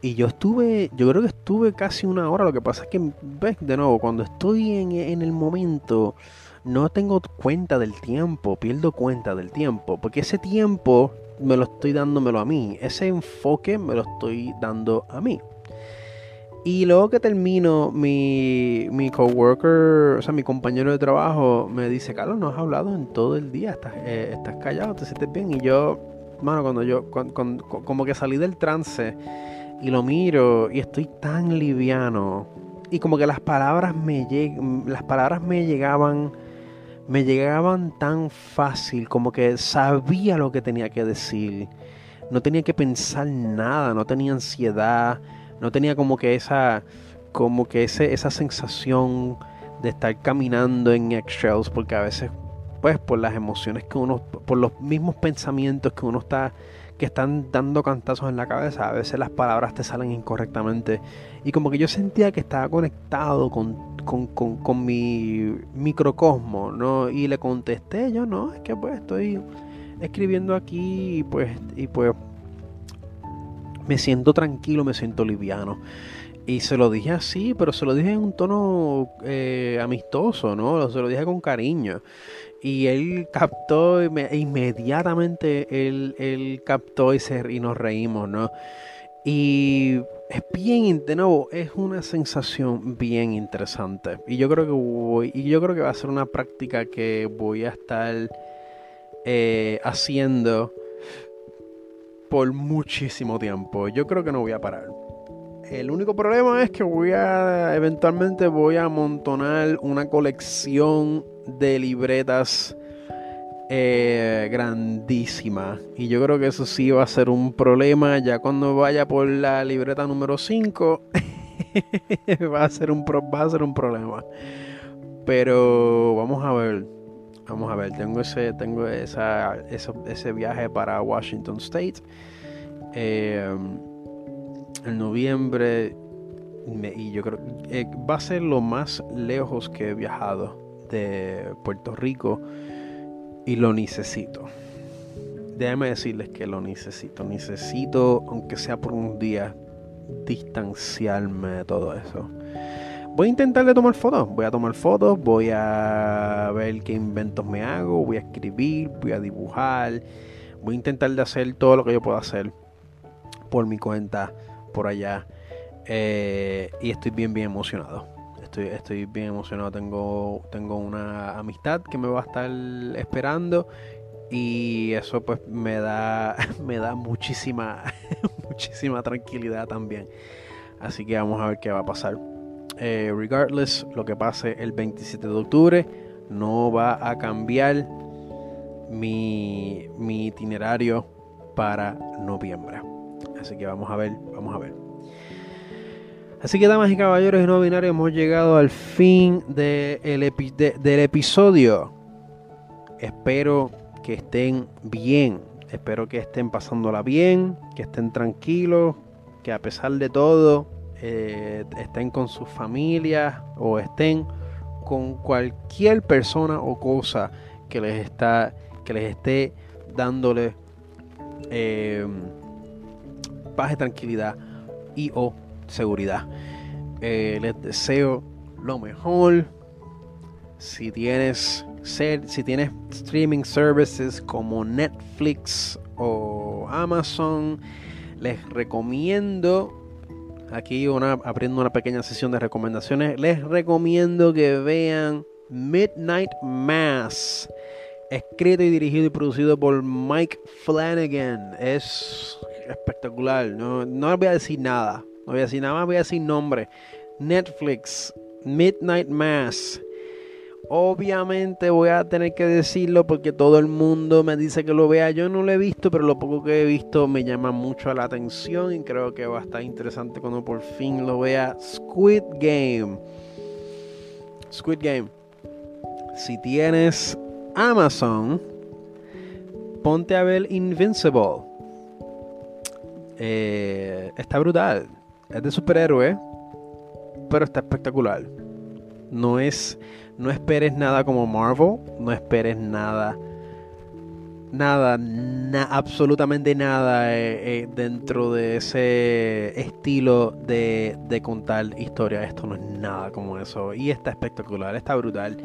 Y yo estuve, yo creo que estuve casi una hora. Lo que pasa es que, ves, de nuevo, cuando estoy en, en el momento no tengo cuenta del tiempo, pierdo cuenta del tiempo, porque ese tiempo me lo estoy dándomelo a mí, ese enfoque me lo estoy dando a mí. Y luego que termino, mi, mi coworker, o sea, mi compañero de trabajo, me dice, Carlos, no has hablado en todo el día, estás, eh, estás callado, te sientes bien. Y yo, mano, cuando yo, como que salí del trance y lo miro y estoy tan liviano. Y como que las palabras me, las palabras me llegaban me llegaban tan fácil, como que sabía lo que tenía que decir. No tenía que pensar nada, no tenía ansiedad, no tenía como que esa como que ese, esa sensación de estar caminando en eggshells porque a veces pues por las emociones que uno por los mismos pensamientos que uno está que están dando cantazos en la cabeza, a veces las palabras te salen incorrectamente y como que yo sentía que estaba conectado con con, mi microcosmo, ¿no? Y le contesté yo, no, es que pues estoy escribiendo aquí y pues, y pues me siento tranquilo, me siento liviano. Y se lo dije así, pero se lo dije en un tono eh, amistoso, ¿no? Se lo dije con cariño. Y él captó, inmediatamente él, él captó y, se, y nos reímos, ¿no? Y es bien, de nuevo, es una sensación bien interesante. Y yo creo que voy, y yo creo que va a ser una práctica que voy a estar eh, haciendo por muchísimo tiempo. Yo creo que no voy a parar. El único problema es que voy a eventualmente voy a amontonar una colección de libretas eh, grandísima. Y yo creo que eso sí va a ser un problema. Ya cuando vaya por la libreta número 5, va, va a ser un problema. Pero vamos a ver. Vamos a ver. Tengo ese, tengo esa, ese viaje para Washington State. Eh, en noviembre. y yo creo eh, va a ser lo más lejos que he viajado de Puerto Rico y lo necesito. Déjenme decirles que lo necesito. Necesito, aunque sea por un día, distanciarme de todo eso. Voy a intentar de tomar fotos. Voy a tomar fotos, voy a ver qué inventos me hago, voy a escribir, voy a dibujar. Voy a intentar de hacer todo lo que yo pueda hacer por mi cuenta, por allá. Eh, y estoy bien, bien emocionado estoy, bien emocionado. Tengo, tengo una amistad que me va a estar esperando y eso pues me da, me da muchísima, muchísima tranquilidad también. Así que vamos a ver qué va a pasar. Eh, regardless, lo que pase el 27 de octubre no va a cambiar mi, mi itinerario para noviembre. Así que vamos a ver, vamos a ver. Así que, damas y caballeros y no binarios, hemos llegado al fin del episodio. Espero que estén bien. Espero que estén pasándola bien, que estén tranquilos, que a pesar de todo eh, estén con sus familias o estén con cualquier persona o cosa que les está que les esté dándole eh, paz y tranquilidad y o seguridad. Eh, les deseo lo mejor. Si tienes si tienes streaming services como Netflix o Amazon, les recomiendo aquí una abriendo una pequeña sesión de recomendaciones, les recomiendo que vean Midnight Mass, escrito y dirigido y producido por Mike Flanagan. Es espectacular. No, no voy a decir nada. No voy a decir nada más, voy a decir nombre. Netflix, Midnight Mass. Obviamente voy a tener que decirlo porque todo el mundo me dice que lo vea. Yo no lo he visto, pero lo poco que he visto me llama mucho la atención y creo que va a estar interesante cuando por fin lo vea. Squid Game. Squid Game. Si tienes Amazon, ponte a ver Invincible. Eh, está brutal. Es de superhéroe, pero está espectacular. No es no esperes nada como Marvel, no esperes nada, nada, absolutamente nada eh, eh, dentro de ese estilo de, contar historia. Esto no es nada como eso. Y está espectacular, está brutal.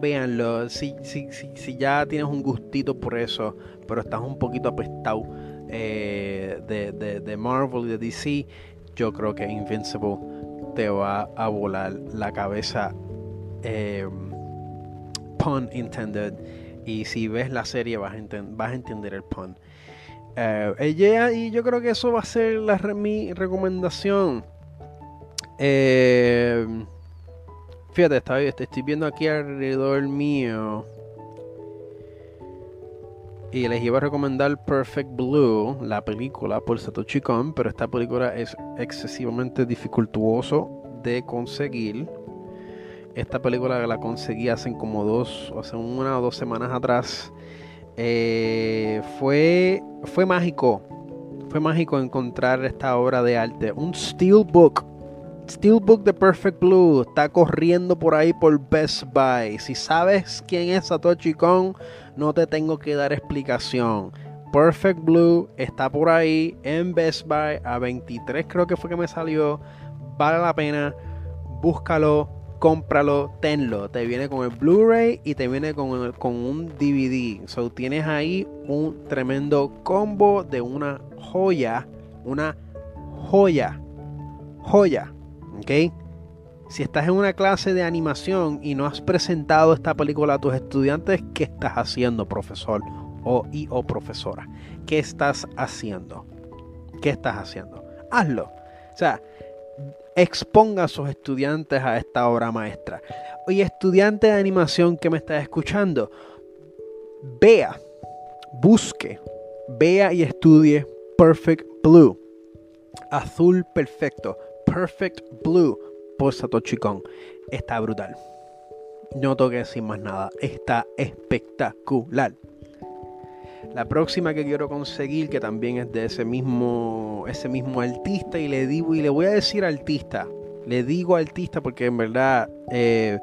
Véanlo, si, si, si, ya tienes un gustito por eso, pero estás un poquito apestado eh, de, de Marvel y de DC, yo creo que Invincible te va a volar la cabeza eh, pun intended. Y si ves la serie vas a, entender el pun. Eh, y yo creo que eso va a ser mi recomendación. Eh, fíjate, estoy, estoy viendo aquí alrededor mío. Y les iba a recomendar Perfect Blue, la película por Satoshi Kon, pero esta película es excesivamente dificultuoso de conseguir. Esta película la conseguí hace como dos, hace una o dos semanas atrás. Eh, fue, fue mágico. Fue mágico encontrar esta obra de arte. Un Steelbook. Steelbook de Perfect Blue. Está corriendo por ahí por Best Buy. Si sabes quién es Satoshi Kon, no te tengo que dar explicación. Perfect Blue está por ahí en Best Buy a 23 creo que fue que me salió. Vale la pena. Búscalo cómpralo, tenlo. Te viene con el Blu-ray y te viene con, con un DVD. So tienes ahí un tremendo combo de una joya. Una joya. Joya. ¿Ok? Si estás en una clase de animación y no has presentado esta película a tus estudiantes, ¿qué estás haciendo, profesor o y o profesora? ¿Qué estás haciendo? ¿Qué estás haciendo? Hazlo. O sea, exponga a sus estudiantes a esta obra maestra. Oye, estudiante de animación que me está escuchando, vea, busque, vea y estudie Perfect Blue. Azul perfecto. Perfect Blue por Satoshi Kon. Está brutal. No que decir más nada. Está espectacular. La próxima que quiero conseguir, que también es de ese mismo, ese mismo artista, y le digo, y le voy a decir artista, le digo artista porque en verdad eh,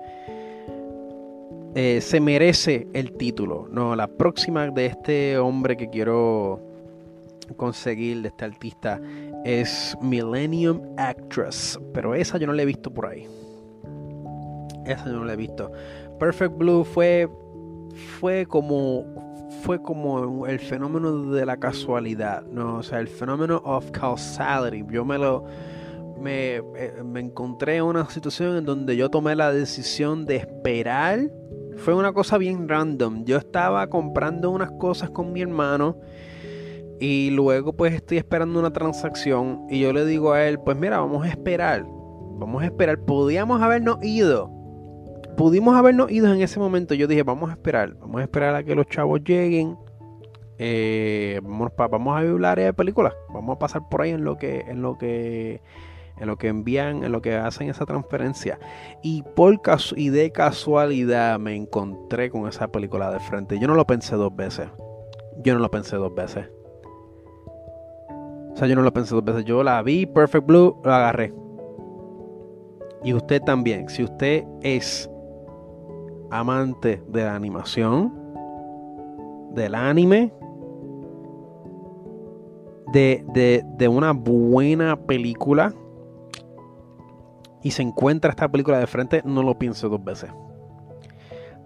eh, se merece el título. No, la próxima de este hombre que quiero conseguir, de este artista, es Millennium Actress. Pero esa yo no la he visto por ahí. Esa yo no la he visto. Perfect Blue fue, fue como fue como el fenómeno de la casualidad, ¿no? O sea, el fenómeno of causality. Yo me lo... Me, eh, me encontré en una situación en donde yo tomé la decisión de esperar. Fue una cosa bien random. Yo estaba comprando unas cosas con mi hermano y luego pues estoy esperando una transacción y yo le digo a él, pues mira, vamos a esperar. Vamos a esperar. Podíamos habernos ido pudimos habernos ido en ese momento. Yo dije, vamos a esperar, vamos a esperar a que los chavos lleguen. Eh, vamos, vamos a ver la área de películas. Vamos a pasar por ahí en lo que, en lo que, en lo que envían, en lo que hacen esa transferencia. Y por y de casualidad me encontré con esa película de frente. Yo no lo pensé dos veces. Yo no lo pensé dos veces. O sea, yo no lo pensé dos veces. Yo la vi, Perfect Blue, lo agarré. Y usted también. Si usted es amante de la animación, del anime, de, de, una buena película y se encuentra esta película de frente, no lo piense dos veces.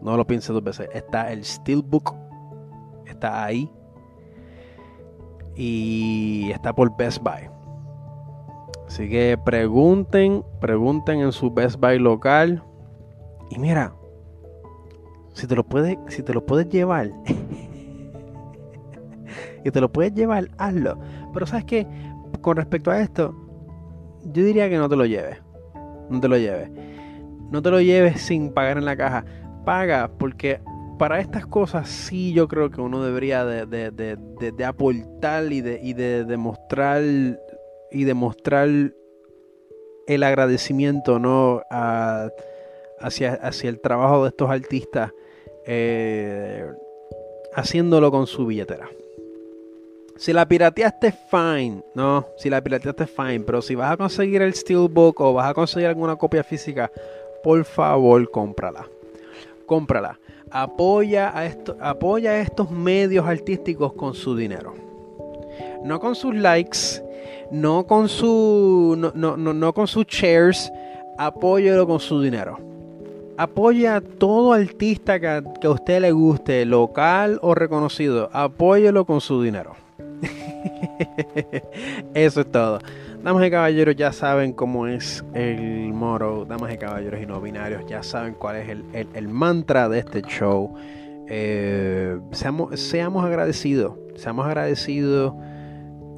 No lo piense dos veces. Está el Steelbook. Está ahí. Y está por Best Buy. Así que pregunten, pregunten en su Best Buy local. Y mira, si te lo puedes, si te lo puedes llevar. y te lo puedes llevar, hazlo. Pero sabes que con respecto a esto, yo diría que no te lo lleves. No te lo lleves. No te lo lleves sin pagar en la caja. Paga porque para estas cosas sí yo creo que uno debería de, de, aportar y de, y de demostrar y demostrar el agradecimiento ¿no? hacia, hacia el trabajo de estos artistas eh, haciéndolo con su billetera. Si la pirateaste, fine. No, si la pirateaste, fine. Pero si vas a conseguir el Steelbook o vas a conseguir alguna copia física, por favor, cómprala. Cómprala. Apoya a, esto, apoya a estos medios artísticos con su dinero. No con sus likes, no con su. no, no, no, no con sus shares. Apóyelo con su dinero. Apoya a todo artista que, que a usted le guste, local o reconocido. Apóyelo con su dinero. Eso es todo. Damas y caballeros, ya saben cómo es el moro. Damas y caballeros y no binarios, ya saben cuál es el, mantra de este show. Eh, seamos, seamos agradecidos. Seamos agradecidos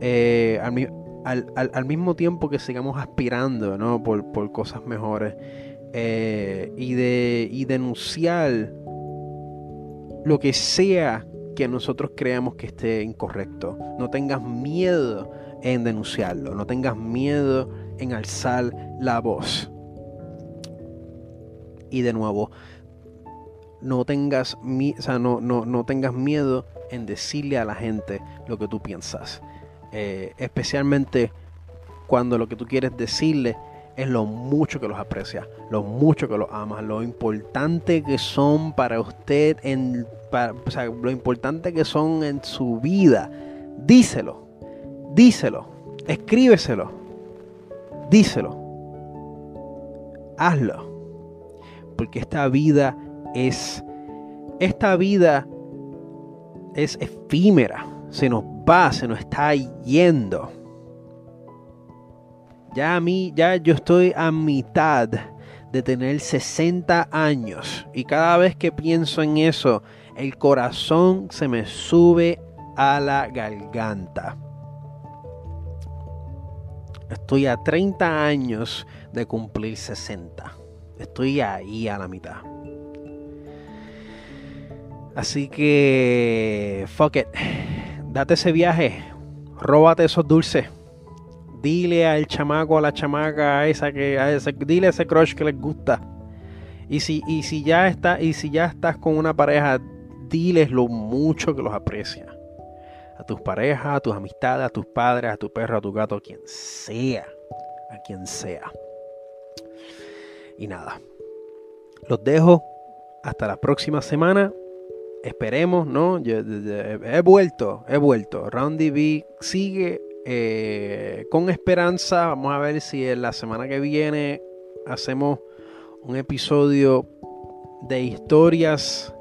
eh, al, mismo tiempo que sigamos aspirando ¿no? por, por cosas mejores. Eh, y, de, y denunciar lo que sea que nosotros creamos que esté incorrecto. No tengas miedo en denunciarlo, no tengas miedo en alzar la voz. Y de nuevo, no tengas, no, no, tengas miedo en decirle a la gente lo que tú piensas. Eh, especialmente cuando lo que tú quieres decirle es lo mucho que los aprecia, lo mucho que los ama, lo importante que son para usted, en, o sea, lo importante que son en su vida. Díselo, díselo, escríbeselo, díselo, hazlo, porque esta vida es, esta vida es efímera, se nos va, se nos está yendo. Ya a mí, ya yo estoy a mitad de tener 60 años. Y cada vez que pienso en eso, el corazón se me sube a la garganta. Estoy a 30 años de cumplir 60. Estoy ahí a la mitad. Así que, fuck it. Date ese viaje. Róbate esos dulces dile al chamaco, a la chamaca, a esa que, a ese, dile a ese crush que les gusta. Y si, y si ya está, y si ya estás con una pareja, diles lo mucho que los aprecia. A tus parejas, a tus amistades, a tus padres, a tu perro, a tu gato, a quien sea. A quien sea. Y nada. Los dejo hasta la próxima semana. Esperemos, ¿no? he vuelto, he vuelto. Roundy B sigue eh, con esperanza, vamos a ver si en la semana que viene hacemos un episodio de historias,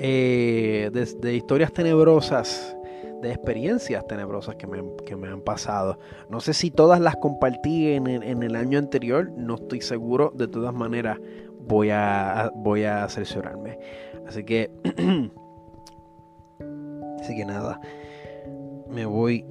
eh, de, historias tenebrosas, de experiencias tenebrosas que me, han pasado. No sé si todas las compartí en, el año anterior, no estoy seguro. De todas maneras, voy a, voy a cerciorarme. Así que, así que nada, me voy